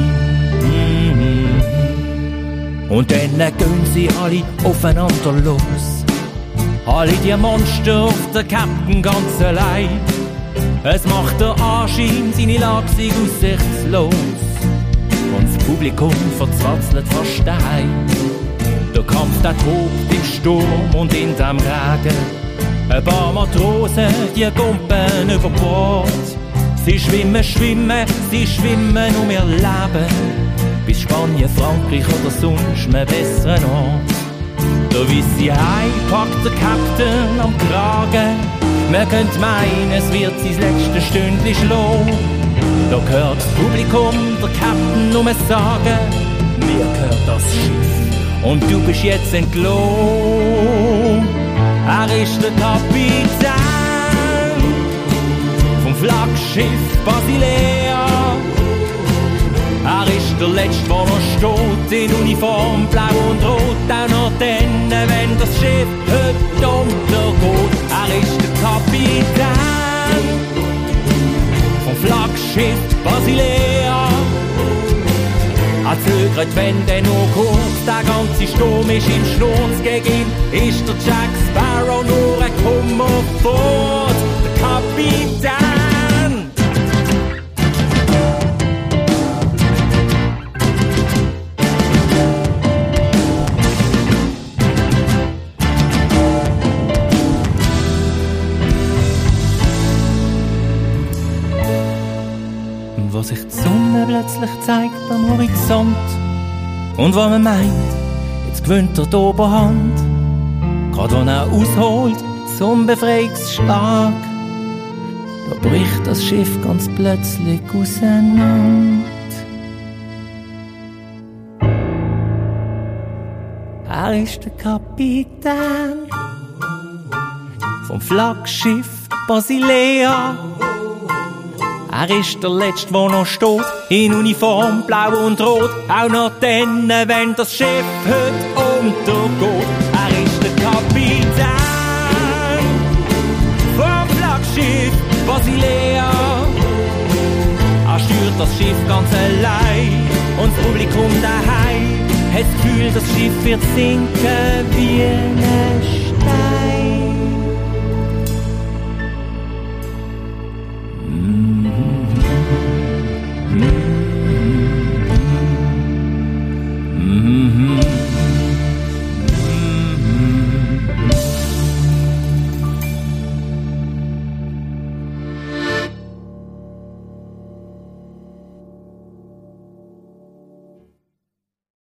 Und dann gehen sie alle aufeinander los. Alle die Monster auf der Captain ganz allein. Es macht der Anschein, seine Lage sei aussichtslos. Und das Publikum verzweifelt fast daheim. Der Kampf, der tobt im Sturm und in dem Regen. Ein paar Matrosen, die gumpen über Bord. Sie schwimmen, schwimmen, sie schwimmen um ihr Leben. Spanien, Frankreich oder sonst einen besseren Ort. Der weisse Hai packt der Captain am Kragen. Man könnte meinen, es wird sein letztes Stündchen schlagen. Da hört das Publikum der Captain nur sagen, mir gehört das Schiff und du bist jetzt entlohnt. Er ist der Kapitän vom Flaggschiff Basilea. Er der Letzte, der noch steht, in Uniform, blau und rot, auch noch dann, wenn das Schiff heute untergeht. Er ist der Kapitän vom Flaggschiff Basilea. Er zögert, wenn der nur kurz, der ganze Sturm ist im Schnurz gegen ihn, ist der Jack Sparrow nur ein Kummer fort, der Kapitän. Sich die Sonne plötzlich zeigt am Horizont und wo man meint, jetzt gewinnt er die Oberhand, gerade wenn er ausholt zum Befreiungsschlag, da bricht das Schiff ganz plötzlich auseinander. Er ist der Kapitän vom Flaggschiff Basilea. Er ist der Letzte, der noch steht, in Uniform, blau und rot. Auch noch dann, wenn das Schiff heute untergeht. Er ist der Kapitän vom Flaggschiff Basilea. Er steuert das Schiff ganz allein und das Publikum daheim hat das Gefühl, das Schiff wird sinken wie ein Stein.